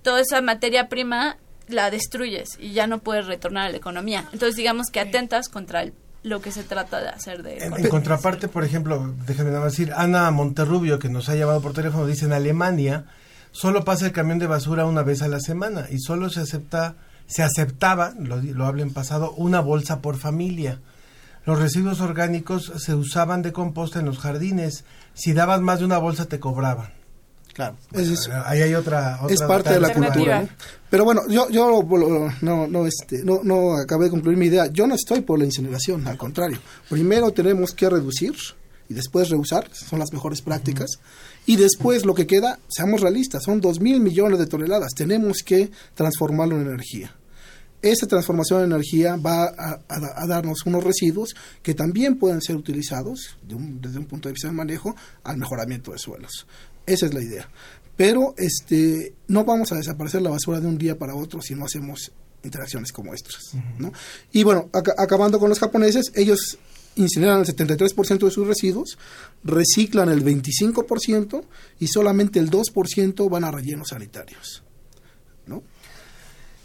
Toda esa materia prima la destruyes y ya no puedes retornar a la economía. Entonces, digamos que atentas contra lo que se trata de hacer de... En, contraparte, por ejemplo, déjenme decir, Ana Monterrubio, que nos ha llamado por teléfono, dice en Alemania solo pasa el camión de basura una vez a la semana y solo se acepta, se aceptaba, lo, lo hablo en pasado, una bolsa por familia. Los residuos orgánicos se usaban de composta en los jardines. Si dabas más de una bolsa te cobraban. Claro, es, ahí hay otra, es parte de la cultura. Pero bueno, yo, yo no, no, este, no, no acabé de concluir mi idea. Yo no estoy por la incineración, al contrario. Primero tenemos que reducir y después reusar, son las mejores prácticas. Y después lo que queda, seamos realistas, son dos mil millones de toneladas. Tenemos que transformarlo en energía. esa transformación de energía va a, a- a darnos unos residuos que también pueden ser utilizados de un- desde un punto de vista de manejo al mejoramiento de suelos. Esa es la idea. Pero este, no vamos a desaparecer la basura de un día para otro si no hacemos interacciones como estas. ¿no? Y bueno, aca- acabando con los japoneses, ellos incineran el 73% de sus residuos, reciclan el 25% y solamente el 2% van a rellenos sanitarios.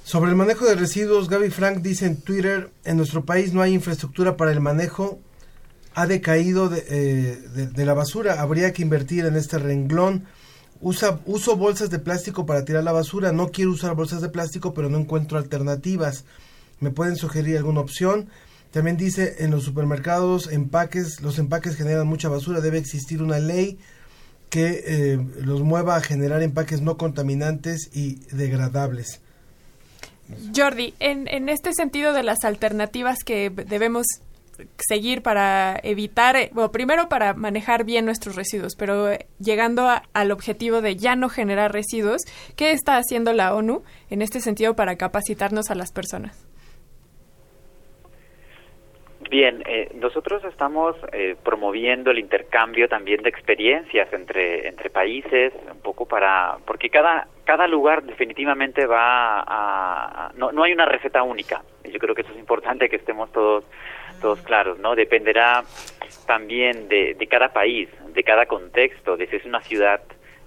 Sobre el manejo de residuos, Gaby Frank dice en Twitter, en nuestro país no hay infraestructura para el manejo, ha decaído de, eh, de- la basura, habría que invertir en este renglón. Usa, uso bolsas de plástico para tirar la basura, no quiero usar bolsas de plástico, pero no encuentro alternativas. ¿Me pueden sugerir alguna opción? También dice, en los supermercados, empaques, los empaques generan mucha basura, debe existir una ley que eh, los mueva a generar empaques no contaminantes y degradables. Jordi, en, en este sentido de las alternativas que debemos seguir para evitar, eh, bueno, primero para manejar bien nuestros residuos, pero eh, llegando a- al objetivo de ya no generar residuos, ¿qué está haciendo la ONU en este sentido para capacitarnos a las personas? Bien, eh, nosotros estamos eh, promoviendo el intercambio también de experiencias entre entre países, un poco para porque cada cada lugar definitivamente va a, a- no no hay una receta única. Yo creo que eso es importante que estemos todos todos claros, ¿no? Dependerá también de, de cada país, de cada contexto, de si es una ciudad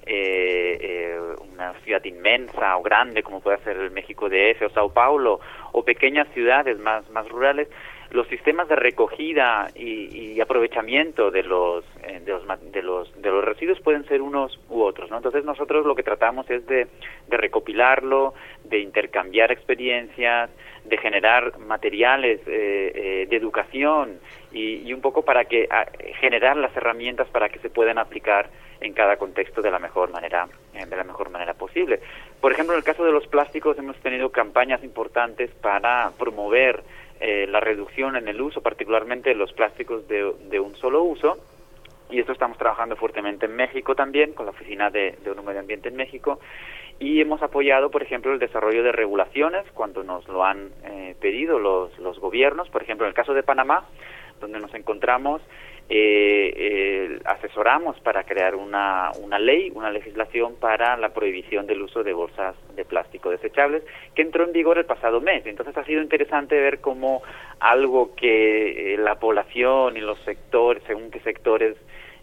eh, eh, una ciudad inmensa o grande como puede ser el México DF o Sao Paulo o pequeñas ciudades más más rurales los sistemas de recogida y, y aprovechamiento de los, eh, de los de los residuos pueden ser unos u otros no entonces nosotros lo que tratamos es de, de recopilarlo de intercambiar experiencias de generar materiales eh, eh, de educación y, y un poco para que generar las herramientas para que se puedan aplicar en cada contexto de la mejor manera de la mejor manera posible. Por ejemplo en el caso de los plásticos hemos tenido campañas importantes para promover eh, la reducción en el uso, particularmente los plásticos de, un solo uso. Y esto estamos trabajando fuertemente en México también, con la Oficina de, de ONU Medio Ambiente en México. Y hemos apoyado, por ejemplo, el desarrollo de regulaciones cuando nos lo han eh, pedido los, los gobiernos. Por ejemplo, en el caso de Panamá, donde nos encontramos, eh, eh, asesoramos para crear una, una ley, una legislación para la prohibición del uso de bolsas de plástico desechables, que entró en vigor el pasado mes. Entonces ha sido interesante ver cómo algo que eh, la población y los sectores, según qué sectores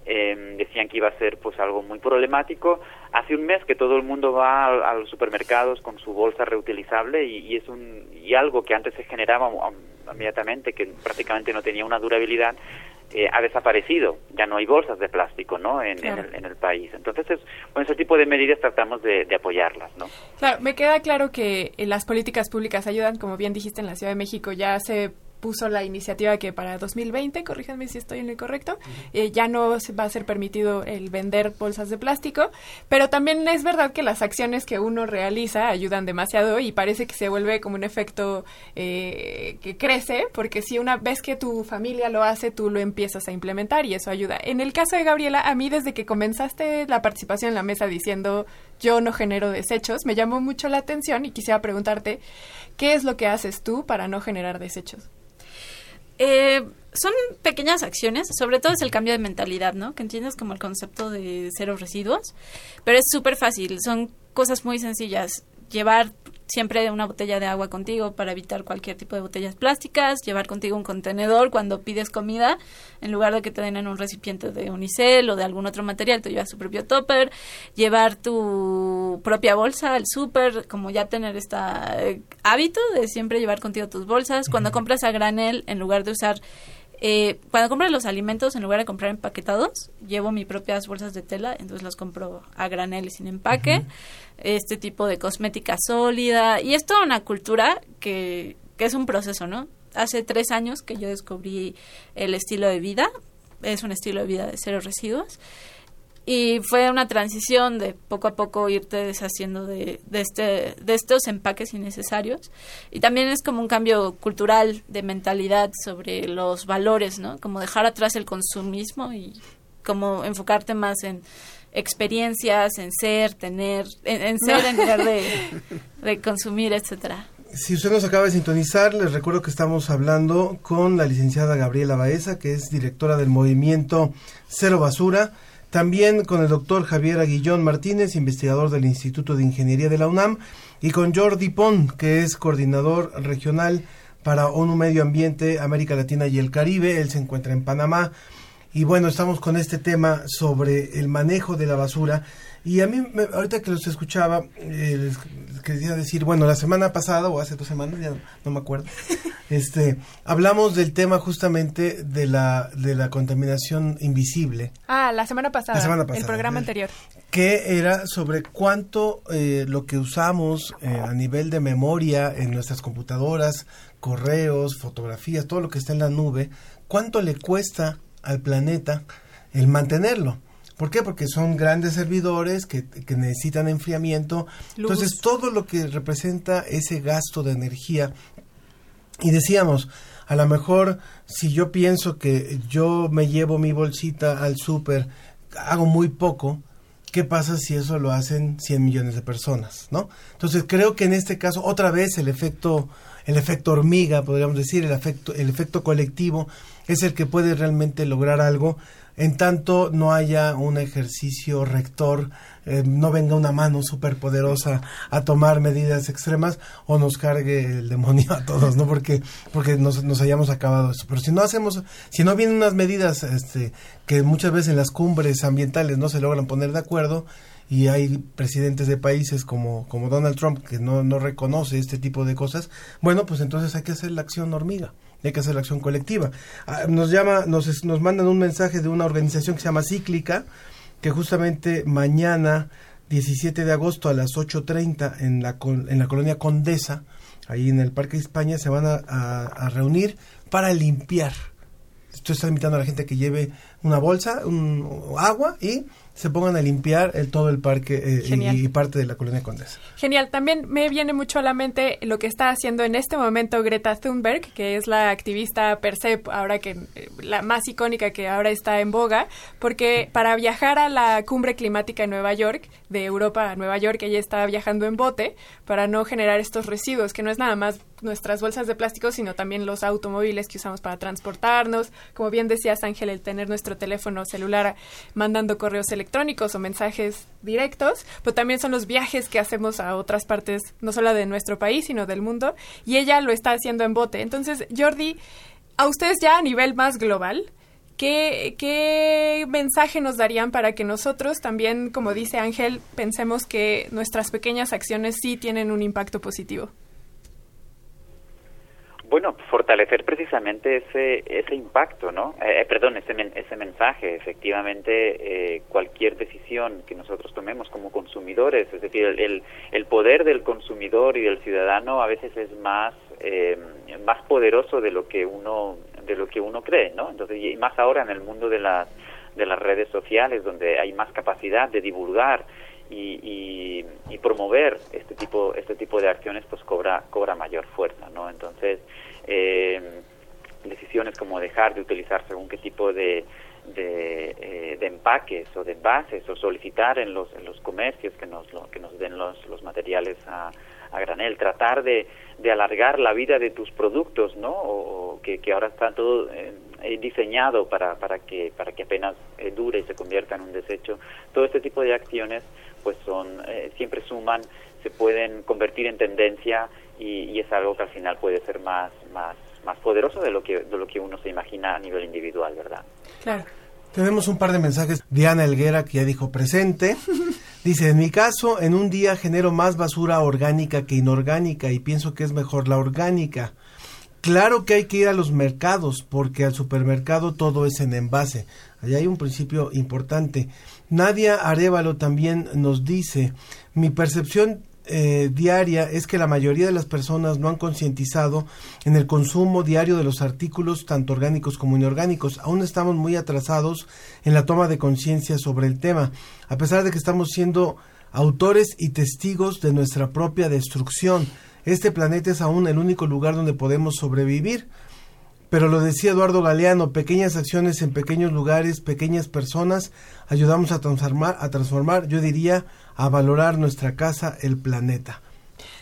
eh, decían que iba a ser pues algo muy problemático. Hace un mes que todo el mundo va a, los supermercados con su bolsa reutilizable y, y es un y algo que antes se generaba um, inmediatamente que prácticamente no tenía una durabilidad eh, ha desaparecido. Ya no hay bolsas de plástico, ¿no? En, en el, en el país. Entonces, es- con ese tipo de medidas tratamos de, de apoyarlas, ¿no? Claro, me queda claro que eh, las políticas públicas ayudan, como bien dijiste en la Ciudad de México, ya se puso la iniciativa que para 2020, corríjanme si estoy en lo correcto, eh, ya no se va a ser permitido el vender bolsas de plástico, pero también es verdad que las acciones que uno realiza ayudan demasiado y parece que se vuelve como un efecto eh, que crece, porque si una vez que tu familia lo hace, tú lo empiezas a implementar y eso ayuda. En el caso de Gabriela, a mí desde que comenzaste la participación en la mesa diciendo yo no genero desechos, me llamó mucho la atención y quisiera preguntarte, ¿qué es lo que haces tú para no generar desechos? Eh, son pequeñas acciones, sobre todo es el cambio de mentalidad, ¿no? Que entiendes como el concepto de cero residuos, pero es súper fácil, son cosas muy sencillas. Llevar siempre una botella de agua contigo para evitar cualquier tipo de botellas plásticas, llevar contigo un contenedor cuando pides comida, en lugar de que te den en un recipiente de unicel o de algún otro material, te llevas tu propio topper, llevar tu propia bolsa al súper, como ya tener este hábito de siempre llevar contigo tus bolsas. Cuando compras a granel, en lugar de usar eh, cuando compro los alimentos, en lugar de comprar empaquetados, llevo mis propias bolsas de tela, entonces los compro a granel y sin empaque. Este tipo de cosmética sólida. Y es toda una cultura que, que es un proceso, ¿no? Hace tres años que yo descubrí el estilo de vida. Es un estilo de vida de cero residuos. Y fue una transición de poco a poco irte deshaciendo de, de, este, de estos empaques innecesarios. Y también es como un cambio cultural de mentalidad sobre los valores, ¿no? Como dejar atrás el consumismo y como enfocarte más en experiencias, en ser, tener, en, en ser en lugar de, de consumir, etcétera. Si usted nos acaba de sintonizar, les recuerdo que estamos hablando con la licenciada Gabriela Baeza, que es directora del movimiento Cero Basura, también con el doctor Javier Aguillón Martínez, investigador del Instituto de Ingeniería de la UNAM, y con Jordi Pon, que es coordinador regional para ONU Medio Ambiente, América Latina y el Caribe. Él se encuentra en Panamá. Y bueno, estamos con este tema sobre el manejo de la basura. Y a mí, me- ahorita que los escuchaba, eh, les quería decir, bueno, la semana pasada o hace dos semanas, ya no, no me acuerdo, este, hablamos del tema justamente de la, de la contaminación invisible. Ah, la semana pasada. La semana pasada, El programa ¿eh? anterior. que era sobre cuánto eh, lo que usamos eh, a nivel de memoria en nuestras computadoras, correos, fotografías, todo lo que está en la nube, cuánto le cuesta al planeta el mantenerlo. ¿Por qué? Porque son grandes servidores que, que necesitan enfriamiento. Luz. Entonces, todo lo que representa ese gasto de energía y decíamos, a lo mejor si yo pienso que yo me llevo mi bolsita al súper, hago muy poco, ¿qué pasa si eso lo hacen 100 millones de personas, no? Entonces creo que en este caso otra vez el efecto el efecto hormiga, podríamos decir, el efecto el efecto colectivo es el que puede realmente lograr algo en tanto no haya un ejercicio rector, eh, no venga una mano superpoderosa a tomar medidas extremas o nos cargue el demonio a todos, ¿no? Porque, porque nos, nos hayamos acabado eso. Pero si no hacemos, si no vienen unas medidas este, que muchas veces en las cumbres ambientales no se logran poner de acuerdo, y hay presidentes de países como, como Donald Trump que no, no reconoce este tipo de cosas, bueno, pues entonces hay que hacer la acción hormiga, hay que hacer la acción colectiva. Ah, Nos llama, nos, nos mandan un mensaje de una organización que se llama Cíclica, que justamente mañana, 17 de agosto a las 8.30 en la, en la colonia Condesa, ahí en el Parque de España, se van a, a- a reunir para limpiar. Esto está invitando a la gente que lleve una bolsa, un, agua y se pongan a limpiar el, todo el parque eh, y, y parte de la colonia Condesa. Genial. También me viene mucho a la mente lo que está haciendo en este momento Greta Thunberg, que es la activista per se, ahora que eh, la más icónica que ahora está en boga, porque para viajar a la cumbre climática en Nueva York, de Europa a Nueva York, ella está viajando en bote para no generar estos residuos, que no es nada más nuestras bolsas de plástico, sino también los automóviles que usamos para transportarnos. Como bien decías, Ángel, el tener nuestro teléfono celular mandando correos electrónicos o mensajes directos, pero también son los viajes que hacemos a otras partes, no solo de nuestro país, sino del mundo, y ella lo está haciendo en bote. Entonces, Jordi, a ustedes ya a nivel más global, ¿Qué, ¿Qué mensaje nos darían para que nosotros también, como dice Ángel, pensemos que nuestras pequeñas acciones sí tienen un impacto positivo? Bueno, fortalecer precisamente ese ese impacto, ¿no? Eh, eh, perdón, ese men- ese mensaje. Efectivamente, eh, cualquier decisión que nosotros tomemos como consumidores, es decir, el, el, poder del consumidor y del ciudadano a veces es más eh, más poderoso de lo que uno de lo que uno cree, ¿no? Entonces, y más ahora en el mundo de las de las redes sociales, donde hay más capacidad de divulgar y, y, promover este tipo este tipo de acciones pues cobra cobra mayor fuerza no entonces eh, decisiones como dejar de utilizar según qué tipo de de, eh, de empaques o de envases o solicitar en los en los comercios que nos lo- que nos den los, los materiales a, a granel tratar de, de alargar la vida de tus productos no o, que, que ahora está todo eh, diseñado para, para que para que apenas eh, dure y se convierta en un desecho. Todo este tipo de acciones pues son eh, siempre suman se pueden convertir en tendencia y, y es algo que al final puede ser más más más poderoso de lo que de lo que uno se imagina a nivel individual verdad Claro. Tenemos un par de mensajes. Diana Elguera, que ya dijo presente. Dice, en mi caso, en un día genero más basura orgánica que inorgánica y pienso que es mejor la orgánica. Claro que hay que ir a los mercados porque al supermercado todo es en envase. Allá hay un principio importante. Nadia Arevalo también nos dice, mi percepción eh, diaria es que la mayoría de las personas no han concientizado en el consumo diario de los artículos tanto orgánicos como inorgánicos. Aún estamos muy atrasados en la toma de conciencia sobre el tema, a pesar de que estamos siendo autores y testigos de nuestra propia destrucción. Este planeta es aún el único lugar donde podemos sobrevivir. Pero lo decía Eduardo Galeano, pequeñas acciones en pequeños lugares, pequeñas personas, ayudamos a transformar, a transformar, yo diría, a valorar nuestra casa, el planeta.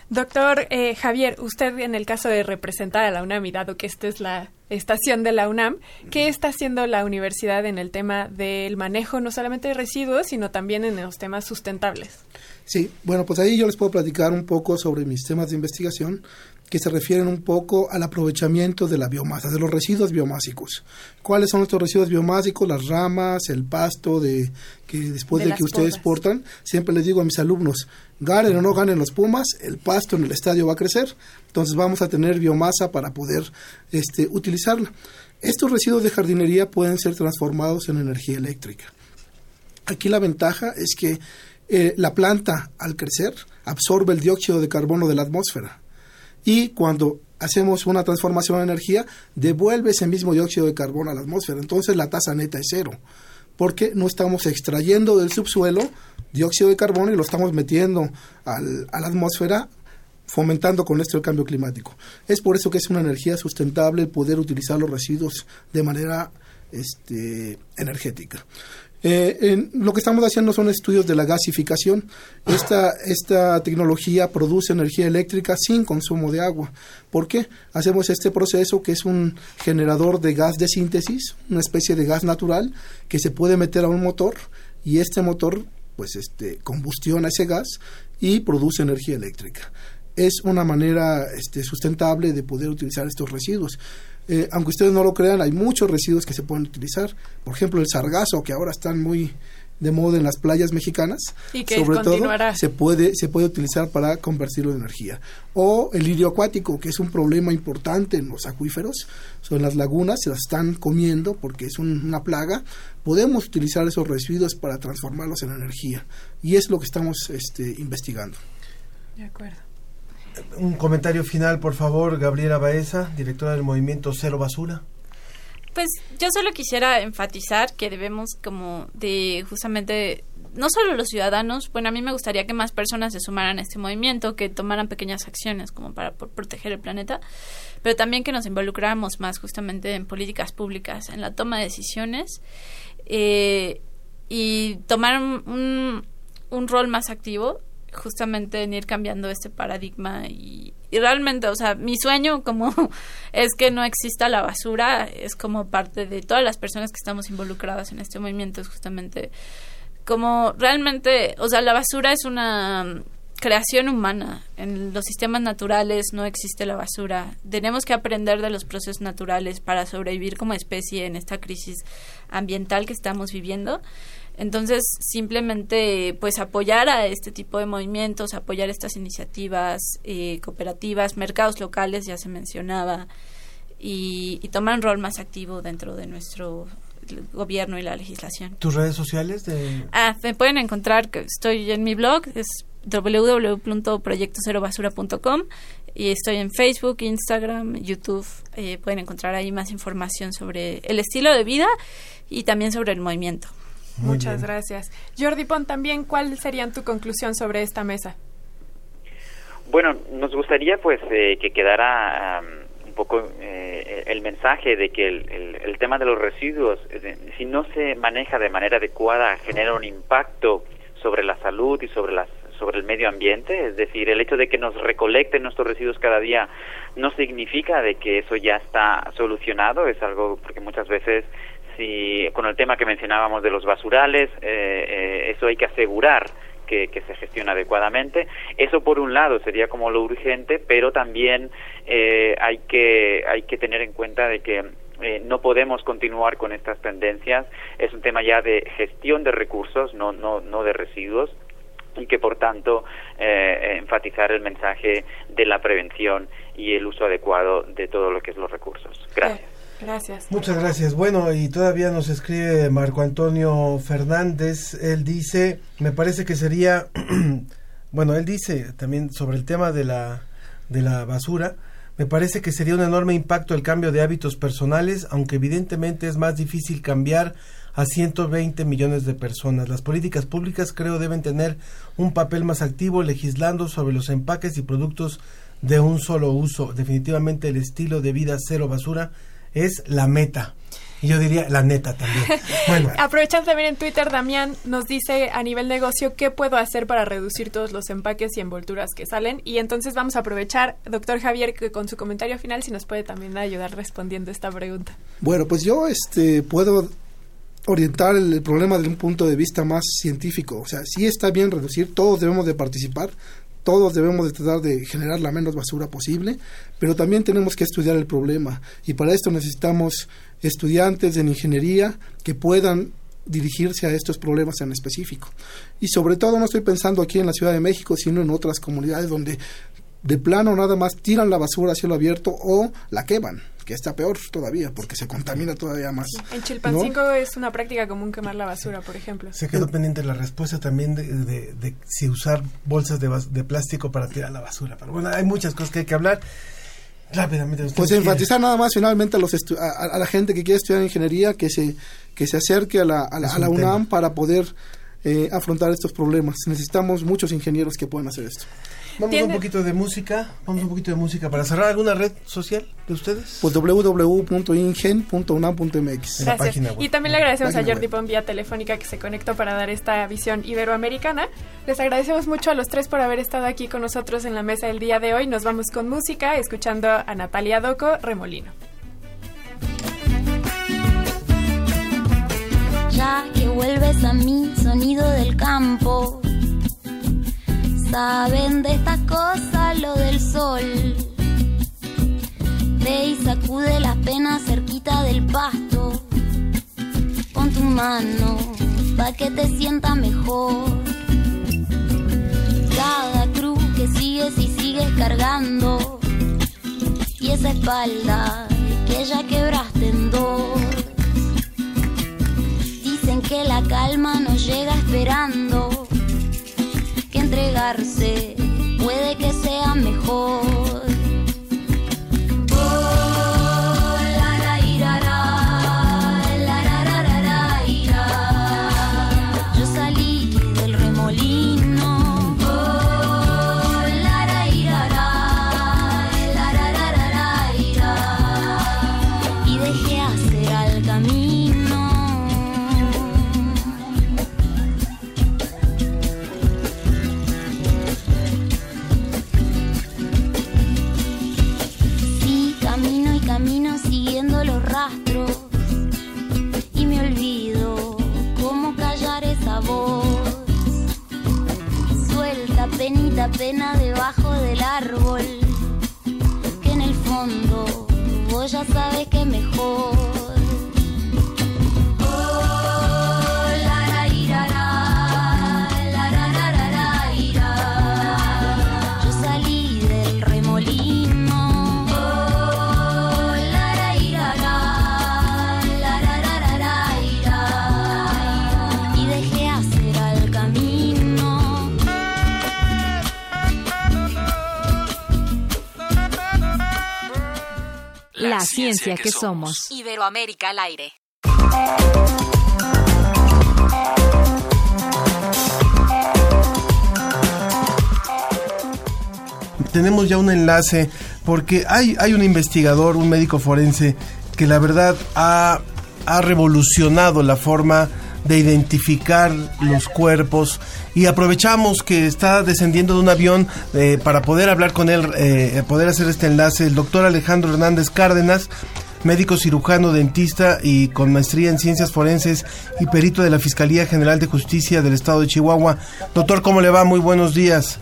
Doctor eh, Javier, usted en el caso de representar a la UNAM y dado que esta es la estación de la UNAM, ¿qué está haciendo la universidad en el tema del manejo no solamente de residuos, sino también en los temas sustentables? Sí, bueno, pues ahí yo les puedo platicar un poco sobre mis temas de investigación que se refieren un poco al aprovechamiento de la biomasa, de los residuos biomásicos. ¿Cuáles son estos residuos biomásicos? Las ramas, el pasto de que después de, que ustedes portan, siempre les digo a mis alumnos, ganen o no ganen los Pumas, el pasto en el estadio va a crecer, entonces vamos a tener biomasa para poder este, utilizarla. Estos residuos de jardinería pueden ser transformados en energía eléctrica. Aquí la ventaja es que eh, la planta al crecer absorbe el dióxido de carbono de la atmósfera y cuando hacemos una transformación en energía devuelve ese mismo dióxido de carbono a la atmósfera. Entonces la tasa neta es cero porque no estamos extrayendo del subsuelo dióxido de carbono y lo estamos metiendo al, a la atmósfera fomentando con esto el cambio climático. Es por eso que es una energía sustentable poder utilizar los residuos de manera este, energética. Eh, lo que estamos haciendo son estudios de la gasificación. Esta, esta tecnología produce energía eléctrica sin consumo de agua. ¿Por qué? Hacemos este proceso que es un generador de gas de síntesis, una especie de gas natural que se puede meter a un motor y este motor pues este combustiona ese gas y produce energía eléctrica. Es una manera este, sustentable de poder utilizar estos residuos. Eh, aunque ustedes no lo crean, hay muchos residuos que se pueden utilizar. Por ejemplo, el sargazo, que ahora están muy de moda en las playas mexicanas, y que sobre todo se puede se puede utilizar para convertirlo en energía. O el lirio acuático, que es un problema importante en los acuíferos, son las lagunas, se las están comiendo porque es una plaga. Podemos utilizar esos residuos para transformarlos en energía y es lo que estamos este, investigando. De acuerdo. Un comentario final, por favor, Gabriela Baeza, directora del movimiento Cero Basura. Pues yo solo quisiera enfatizar que debemos como de justamente no solo los ciudadanos, bueno, a mí me gustaría que más personas se sumaran a este movimiento, que tomaran pequeñas acciones como para proteger el planeta, pero también que nos involucráramos más justamente en políticas públicas, en la toma de decisiones eh, y tomar un, un rol más activo justamente en ir cambiando este paradigma y, realmente, o sea, mi sueño como es que no exista la basura, es como parte de todas las personas que estamos involucradas en este movimiento, es justamente como realmente, o sea, la basura es una creación humana. En los sistemas naturales no existe la basura. Tenemos que aprender de los procesos naturales para sobrevivir como especie en esta crisis ambiental que estamos viviendo. Entonces, simplemente, pues apoyar a este tipo de movimientos, apoyar estas iniciativas eh, cooperativas, mercados locales, ya se mencionaba, y, tomar un rol más activo dentro de nuestro gobierno y la legislación. ¿Tus redes sociales? De... Ah, me pueden encontrar, estoy en mi blog, es www.proyectocerobasura.com y estoy en Facebook, Instagram, YouTube. Eh, pueden encontrar ahí más información sobre el estilo de vida y también sobre el movimiento. Muchas gracias. Jordi Pon, también, ¿cuál sería tu conclusión sobre esta mesa? Bueno, nos gustaría pues eh, que quedara un poco eh, el mensaje de que el, tema de los residuos, eh, si no se maneja de manera adecuada, genera un impacto sobre la salud y sobre las sobre el medio ambiente, es decir, el hecho de que nos recolecten nuestros residuos cada día no significa de que eso ya está solucionado, es algo porque muchas veces si con el tema que mencionábamos de los basurales, eh, eh, eso hay que asegurar que, se gestiona adecuadamente. Eso por un lado sería como lo urgente, pero también eh, hay que hay que tener en cuenta de que no podemos continuar con estas tendencias. Es un tema ya de gestión de recursos, no no no de residuos y que por tanto enfatizar el mensaje de la prevención y el uso adecuado de todo lo que es los recursos. Gracias. Gracias. Muchas gracias. Bueno, y todavía nos escribe Marco Antonio Fernández. Él dice, me parece que sería, bueno, él dice también sobre el tema de la, de la basura. Me parece que sería un enorme impacto el cambio de hábitos personales, aunque evidentemente es más difícil cambiar a 120 millones de personas. Las políticas públicas creo deben tener un papel más activo legislando sobre los empaques y productos de un solo uso. Definitivamente el estilo de vida cero basura es la meta. Y yo diría la neta también. Bueno, Aprovechando también en Twitter, Damián nos dice a nivel negocio qué puedo hacer para reducir todos los empaques y envolturas que salen. Y entonces vamos a aprovechar, doctor Javier, que con su comentario final si nos puede también ayudar respondiendo esta pregunta. Bueno, pues yo este puedo orientar el, el problema desde un punto de vista más científico. O sea, sí está bien reducir, todos debemos de participar, todos debemos de tratar de generar la menos basura posible, pero también tenemos que estudiar el problema y para esto necesitamos estudiantes en ingeniería que puedan dirigirse a estos problemas en específico. Y sobre todo no estoy pensando aquí en la Ciudad de México, sino en otras comunidades donde de plano nada más tiran la basura a cielo abierto o la queman, que está peor todavía porque se contamina todavía más. En Chilpancingo es una práctica común quemar la basura, por ejemplo. se quedó pendiente la respuesta también de, de- de si usar bolsas de, plástico para tirar la basura. Pero bueno, hay muchas cosas que hay que hablar. Rápidamente. ¿ustedes Pues quieren? enfatizar nada más finalmente a, los estu- a, la gente que quiere estudiar ingeniería que se, que se acerque a la, a la, a UNAM tema. para poder eh, afrontar estos problemas. Necesitamos muchos ingenieros que puedan hacer esto. Vamos a un poquito de música. Vamos a un poquito de música para cerrar. ¿Alguna red social de ustedes? Pues www.ingen.unam.mx. Y también le agradecemos a Jordi Pon vía telefónica que se conectó para dar esta visión iberoamericana. Les agradecemos mucho a los tres por haber estado aquí con nosotros en la mesa el día de hoy. Nos vamos con música, escuchando a Natalia Doco, Remolino. Ya que vuelves a mí, sonido del campo. Saben de esta cosa lo del sol. Ve y sacude las penas cerquita del pasto. Pon tu mano pa' que te sienta mejor. Cada cruz que sigues y sigues cargando. Y esa espalda que ya quebraste en dos. Dicen que la calma no llega esperando, puede que sea mejor. Y me olvido cómo callar esa voz. Suelta penita pena debajo del árbol. Que en el fondo vos ya sabes La ciencia que somos. Iberoamérica al aire. tenemos ya un enlace porque hay, hay un investigador, un médico forense que la verdad ha, ha revolucionado la forma de identificar los cuerpos y aprovechamos que está descendiendo de un avión eh, para poder hablar con él, eh, poder hacer este enlace, el doctor Alejandro Hernández Cárdenas, médico cirujano, dentista y con maestría en ciencias forenses y perito de la Fiscalía General de Justicia del Estado de Chihuahua. Doctor, ¿cómo le va? Muy buenos días.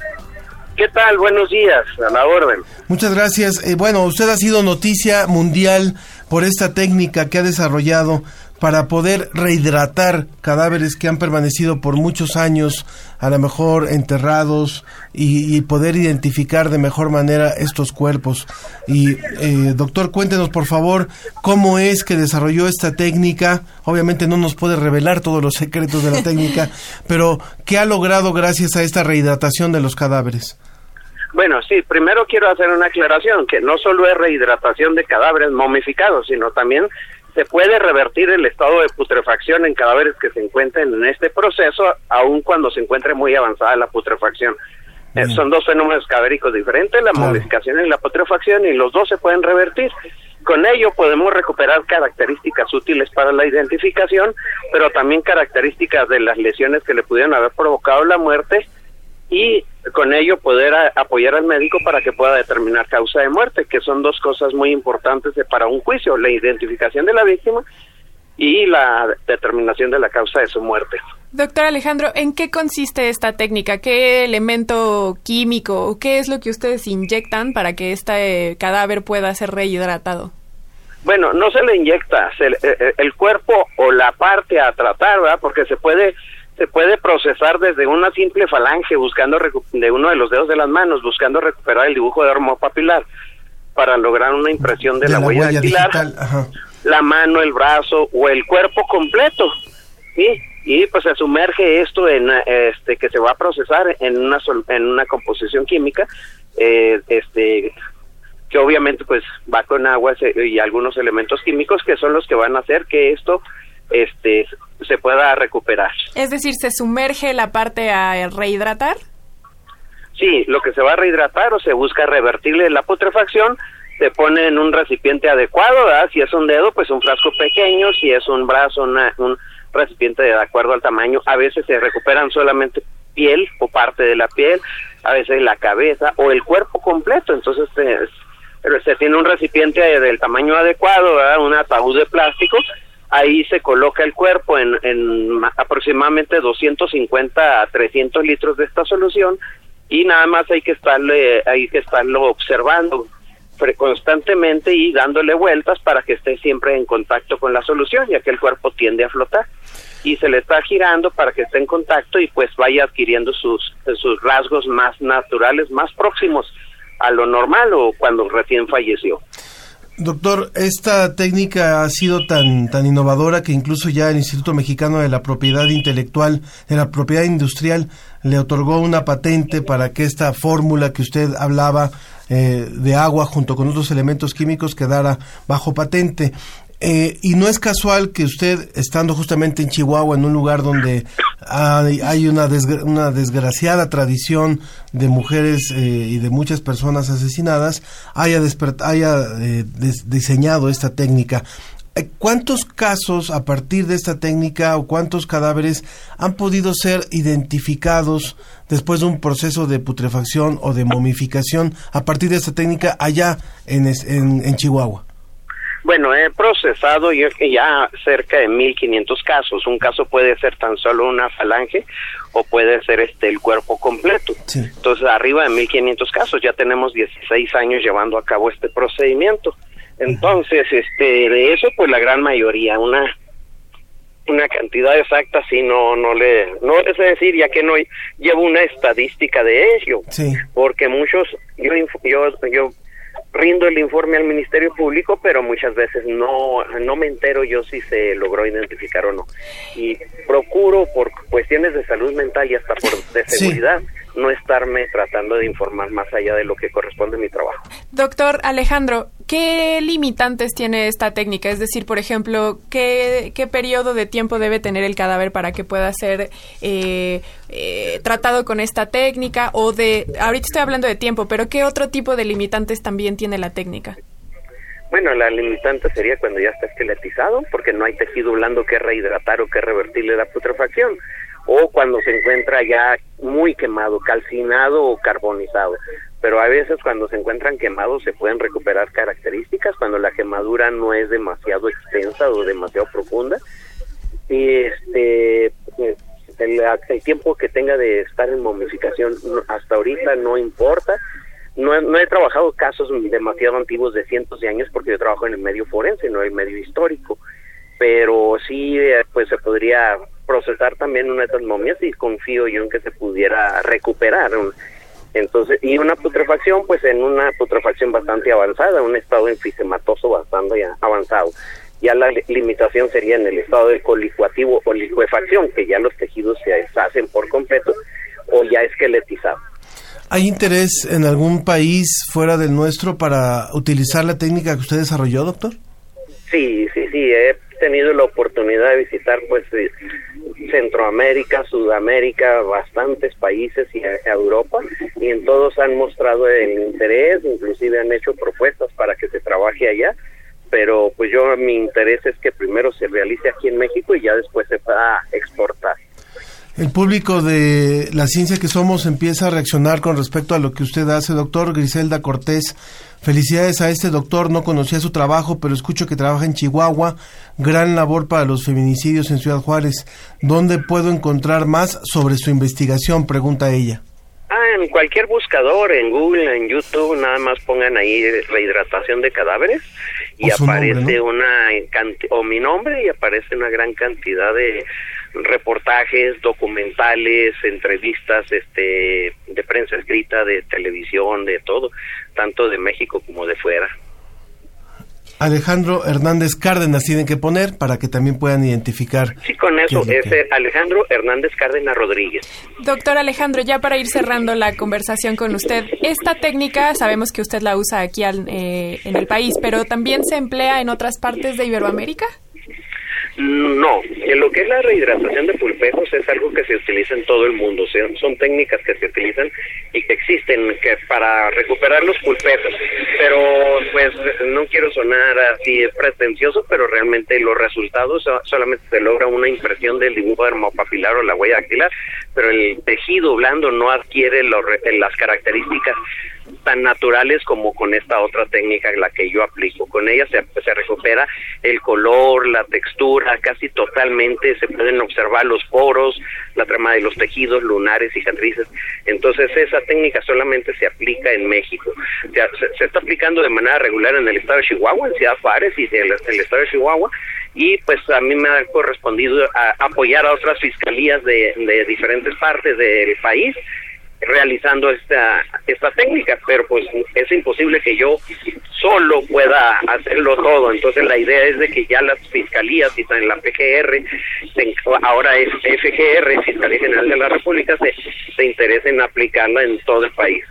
¿Qué tal? Buenos días, a la orden. Muchas gracias. Eh, bueno, usted ha sido noticia mundial por esta técnica que ha desarrollado para poder rehidratar cadáveres que han permanecido por muchos años, a lo mejor enterrados, y, y poder identificar de mejor manera estos cuerpos. Y, eh, doctor, cuéntenos por favor cómo es que desarrolló esta técnica. Obviamente no nos puede revelar todos los secretos de la técnica, pero ¿qué ha logrado gracias a esta rehidratación de los cadáveres? Bueno, sí, primero quiero hacer una aclaración, que no solo es rehidratación de cadáveres momificados, sino también se puede revertir el estado de putrefacción en cadáveres que se encuentren en este proceso, aun cuando se encuentre muy avanzada la putrefacción. Eh, son dos fenómenos cadavéricos diferentes, la Claro. momificación y la putrefacción, y los dos se pueden revertir. con ello podemos recuperar características útiles para la identificación, pero también características de las lesiones que le pudieron haber provocado la muerte y con ello poder a- apoyar al médico para que pueda determinar causa de muerte, que son dos cosas muy importantes de- para un juicio, la identificación de la víctima y la determinación de la causa de su muerte. Doctor Alejandro, ¿en qué consiste esta técnica? ¿Qué elemento químico o qué es lo que ustedes inyectan para que este cadáver pueda ser rehidratado? Bueno, no se le inyecta se le- eh, eh, el cuerpo o la parte a tratar, ¿verdad? Porque se puede se puede procesar desde una simple falange buscando recu- de uno de los dedos de las manos buscando recuperar el dibujo de papilar para lograr una impresión de, De la, la huella, huella dactilar, la mano, el brazo o el cuerpo completo, ¿sí? Y pues se sumerge esto en este que se va a procesar en una sol- en una composición química, eh, este que obviamente pues va con agua y algunos elementos químicos que son los que van a hacer que esto este se pueda recuperar. Es decir, ¿se sumerge la parte a rehidratar? Sí, lo que se va a rehidratar o se busca revertirle la putrefacción, se pone en un recipiente adecuado, ¿verdad? Si es un dedo, pues un frasco pequeño, si es un brazo, una- un recipiente de acuerdo al tamaño. A veces se recuperan solamente piel o parte de la piel, a veces la cabeza o el cuerpo completo. Entonces se, pero se tiene un recipiente del tamaño adecuado, ¿verdad? Un ataúd de plástico. Ahí se coloca el cuerpo en, en ma- aproximadamente 250 a 300 litros de esta solución y nada más hay que estarle, hay que estarlo observando constantemente y dándole vueltas para que esté siempre en contacto con la solución, ya que el cuerpo tiende a flotar. Y se le está girando para que esté en contacto y pues vaya adquiriendo sus rasgos más naturales, más próximos a lo normal o cuando recién falleció. Doctor, esta técnica ha sido tan, tan innovadora que incluso ya el Instituto Mexicano de la Propiedad Intelectual, de la Propiedad Industrial, le otorgó una patente para que esta fórmula que usted hablaba eh, de agua junto con otros elementos químicos quedara bajo patente. Eh, y no es casual que usted, estando justamente en Chihuahua, en un lugar donde hay, una, una desgraciada tradición de mujeres eh, y de muchas personas asesinadas, haya, haya eh, diseñado esta técnica. Eh, ¿Cuántos casos a partir de esta técnica o cuántos cadáveres han podido ser identificados después de un proceso de putrefacción o de momificación a partir de esta técnica allá en, en- en Chihuahua? Bueno, he procesado yo ya cerca de 1500 casos. Un caso puede ser tan solo una falange o puede ser este el cuerpo completo. Entonces, arriba de 1500 casos, ya tenemos 16 años llevando a cabo este procedimiento. Entonces, este de eso pues la gran mayoría, una una cantidad exacta sí no no le no es decir, ya que no llevo una estadística de ello Sí. porque muchos yo yo yo rindo el informe al Ministerio Público, pero muchas veces no no me entero yo si se logró identificar o no. Y procuro por cuestiones de salud mental y hasta por de Sí. seguridad no estarme tratando de informar más allá de lo que corresponde a mi trabajo. Doctor Alejandro, ¿qué limitantes tiene esta técnica? Es decir, por ejemplo, ¿qué, qué periodo de tiempo debe tener el cadáver para que pueda ser eh, eh, tratado con esta técnica? O de, ahorita estoy hablando de tiempo, pero ¿qué otro tipo de limitantes también tiene la técnica? Bueno, la limitante sería cuando ya está esqueletizado, porque no hay tejido blando que rehidratar o que revertirle la putrefacción, o cuando se encuentra ya muy quemado, calcinado o carbonizado. Pero a veces cuando se encuentran quemados se pueden recuperar características, cuando la quemadura no es demasiado extensa o demasiado profunda. Y este, el, el tiempo que tenga de estar en momificación hasta ahorita no importa, no, no he trabajado casos demasiado antiguos de cientos de años porque yo trabajo en el medio forense, no en el medio histórico, pero sí, eh, pues se podría procesar también una de estas momias y confío yo en que se pudiera recuperar. Entonces, y una putrefacción, pues en una putrefacción bastante avanzada, un estado enfisematoso bastante avanzado. Ya la li- limitación sería en el estado del colicuativo o licuefacción, que ya los tejidos se deshacen por completo o ya esqueletizado. ¿Hay interés en algún país fuera del nuestro para utilizar la técnica que usted desarrolló, doctor? Sí, sí, sí, he tenido la oportunidad de visitar pues eh, Centroamérica, Sudamérica, bastantes países y a Europa y en todos han mostrado el interés, inclusive han hecho propuestas para que se trabaje allá. Pero pues yo mi interés es que primero se realice aquí en México y ya después se pueda exportar. El público de la ciencia que somos empieza a reaccionar con respecto a lo que usted hace, doctor Griselda Cortés. Felicidades a este doctor, no conocía su trabajo, pero escucho que trabaja en Chihuahua. Gran labor para los feminicidios en Ciudad Juárez. ¿Dónde puedo encontrar más sobre su investigación? Pregunta ella. Ah, en cualquier buscador, en Google, en YouTube, nada más pongan ahí rehidratación de cadáveres y su nombre, aparece ¿no? una o mi nombre y aparece una gran cantidad de reportajes, documentales, entrevistas, este, de prensa escrita, de televisión, de todo, tanto de México como de fuera. Alejandro Hernández Cárdenas tienen que poner para que también puedan identificar. Sí, con eso ¿Qué es que- Alejandro Hernández Cárdenas Rodríguez. Doctor Alejandro, ya para ir cerrando la conversación con usted, esta técnica sabemos que usted la usa aquí al- eh, en el país, pero también se emplea en otras partes de Iberoamérica. No, en lo que es la rehidratación de pulpejos es algo que se utiliza en todo el mundo, o son técnicas que se utilizan y que existen que para recuperar los pulpejos, pero pues no quiero sonar así pretencioso, pero realmente los resultados so- solamente se logra una impresión del dibujo dermopapilar o la huella dactilar, pero el tejido blando no adquiere los re- las características tan naturales como con esta otra técnica la que yo aplico. Con ella se, se recupera el color, la textura, casi totalmente se pueden observar los poros, la trama de los tejidos lunares, cicatrices. Entonces esa técnica solamente se aplica en México. Se, se- está aplicando de manera regular en el estado de Chihuahua, en Ciudad Juárez y en el estado de Chihuahua. Y pues a mí me ha correspondido a- apoyar a otras fiscalías de, de diferentes partes del país realizando esta esta técnica, pero pues es imposible que yo solo pueda hacerlo todo. Entonces la idea es de que ya las fiscalías y en la PGR, ahora es FGR, Fiscalía General de la República, se, se interesen en aplicarla en todo el país.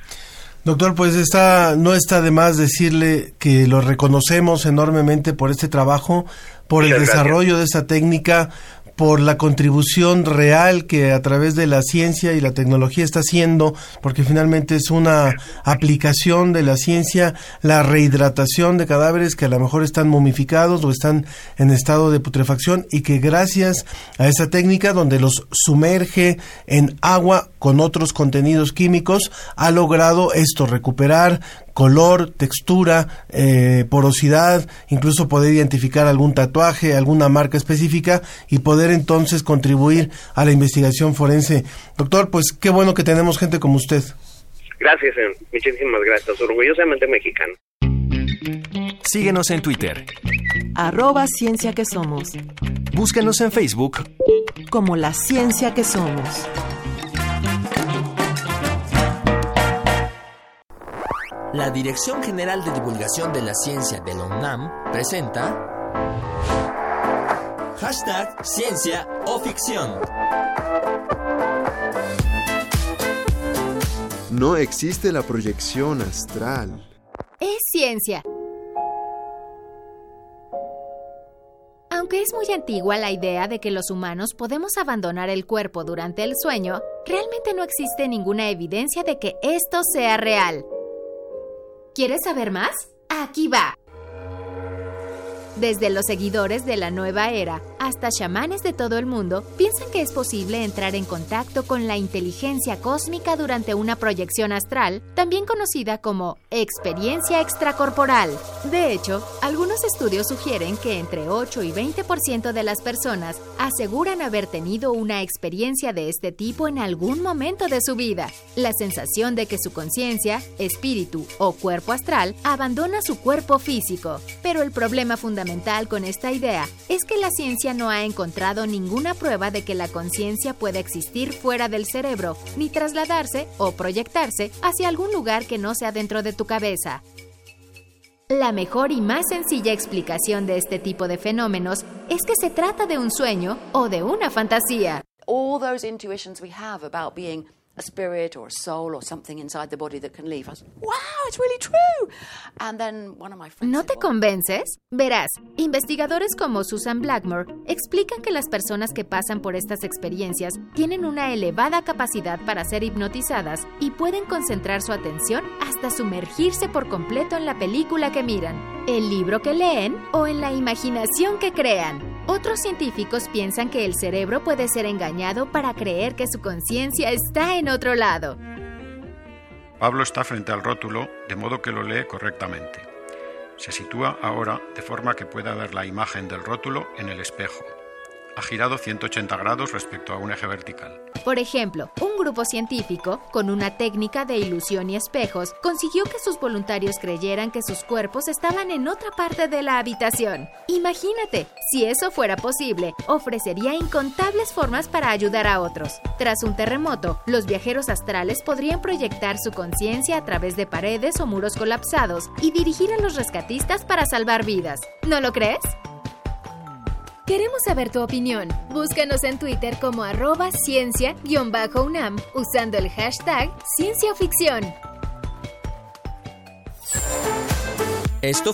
Doctor, pues está, no está de más decirle que lo reconocemos enormemente por este trabajo, por el gracias. desarrollo de esta técnica, por la contribución real que a través de la ciencia y la tecnología está haciendo, porque finalmente es una aplicación de la ciencia, la rehidratación de cadáveres que a lo mejor están momificados o están en estado de putrefacción y que gracias a esa técnica donde los sumerge en agua con otros contenidos químicos ha logrado esto, recuperar color, textura, eh, porosidad, incluso poder identificar algún tatuaje, alguna marca específica y poder entonces contribuir a la investigación forense. Doctor, pues qué bueno que tenemos gente como usted. Gracias, señor. muchísimas gracias. Orgullosamente mexicano. Síguenos en Twitter. Arroba ciencia que somos. Búscanos en Facebook Como la ciencia que somos. La Dirección General de Divulgación de la Ciencia de la UNAM presenta Hashtag Ciencia o Ficción. No existe la proyección astral. Es ciencia. Aunque es muy antigua la idea de que los humanos podemos abandonar el cuerpo durante el sueño, realmente no existe ninguna evidencia de que esto sea real. ¿Quieres saber más? Aquí va. Desde los seguidores de la nueva era hasta chamanes de todo el mundo piensan que es posible entrar en contacto con la inteligencia cósmica durante una proyección astral, también conocida como experiencia extracorporal. De hecho, algunos estudios sugieren que entre 8 y 20% de las personas aseguran haber tenido una experiencia de este tipo en algún momento de su vida. La sensación de que su conciencia, espíritu o cuerpo astral abandona su cuerpo físico. Pero el problema fundamental con esta idea es que la ciencia no ha encontrado ninguna prueba de que la conciencia pueda existir fuera del cerebro, ni trasladarse o proyectarse hacia algún lugar que no sea dentro de tu cabeza. La mejor y más sencilla explicación de este tipo de fenómenos es que se trata de un sueño o de una fantasía. A spirit or a soul or something inside the body that can leave. I was, wow, it's really true. And then one of my friends. ¿No te convences? Verás, investigadores como Susan Blackmore explican que las personas que pasan por estas experiencias tienen una elevada capacidad para ser hipnotizadas y pueden concentrar su atención hasta sumergirse por completo en la película que miran, el libro que leen o en la imaginación que crean. Otros científicos piensan que el cerebro puede ser engañado para creer que su conciencia está en otro lado. Pablo está frente al rótulo, de modo que lo lee correctamente. Se sitúa ahora de forma que pueda ver la imagen del rótulo en el espejo. Ha girado 180 grados respecto a un eje vertical. Por ejemplo, un grupo científico, con una técnica de ilusión y espejos, consiguió que sus voluntarios creyeran que sus cuerpos estaban en otra parte de la habitación. Imagínate, si eso fuera posible, ofrecería incontables formas para ayudar a otros. Tras un terremoto, los viajeros astrales podrían proyectar su conciencia a través de paredes o muros colapsados y dirigir a los rescatistas para salvar vidas. ¿No lo crees? Queremos saber tu opinión. Búscanos en Twitter como arroba ciencia-unam usando el hashtag cienciaficción. Esto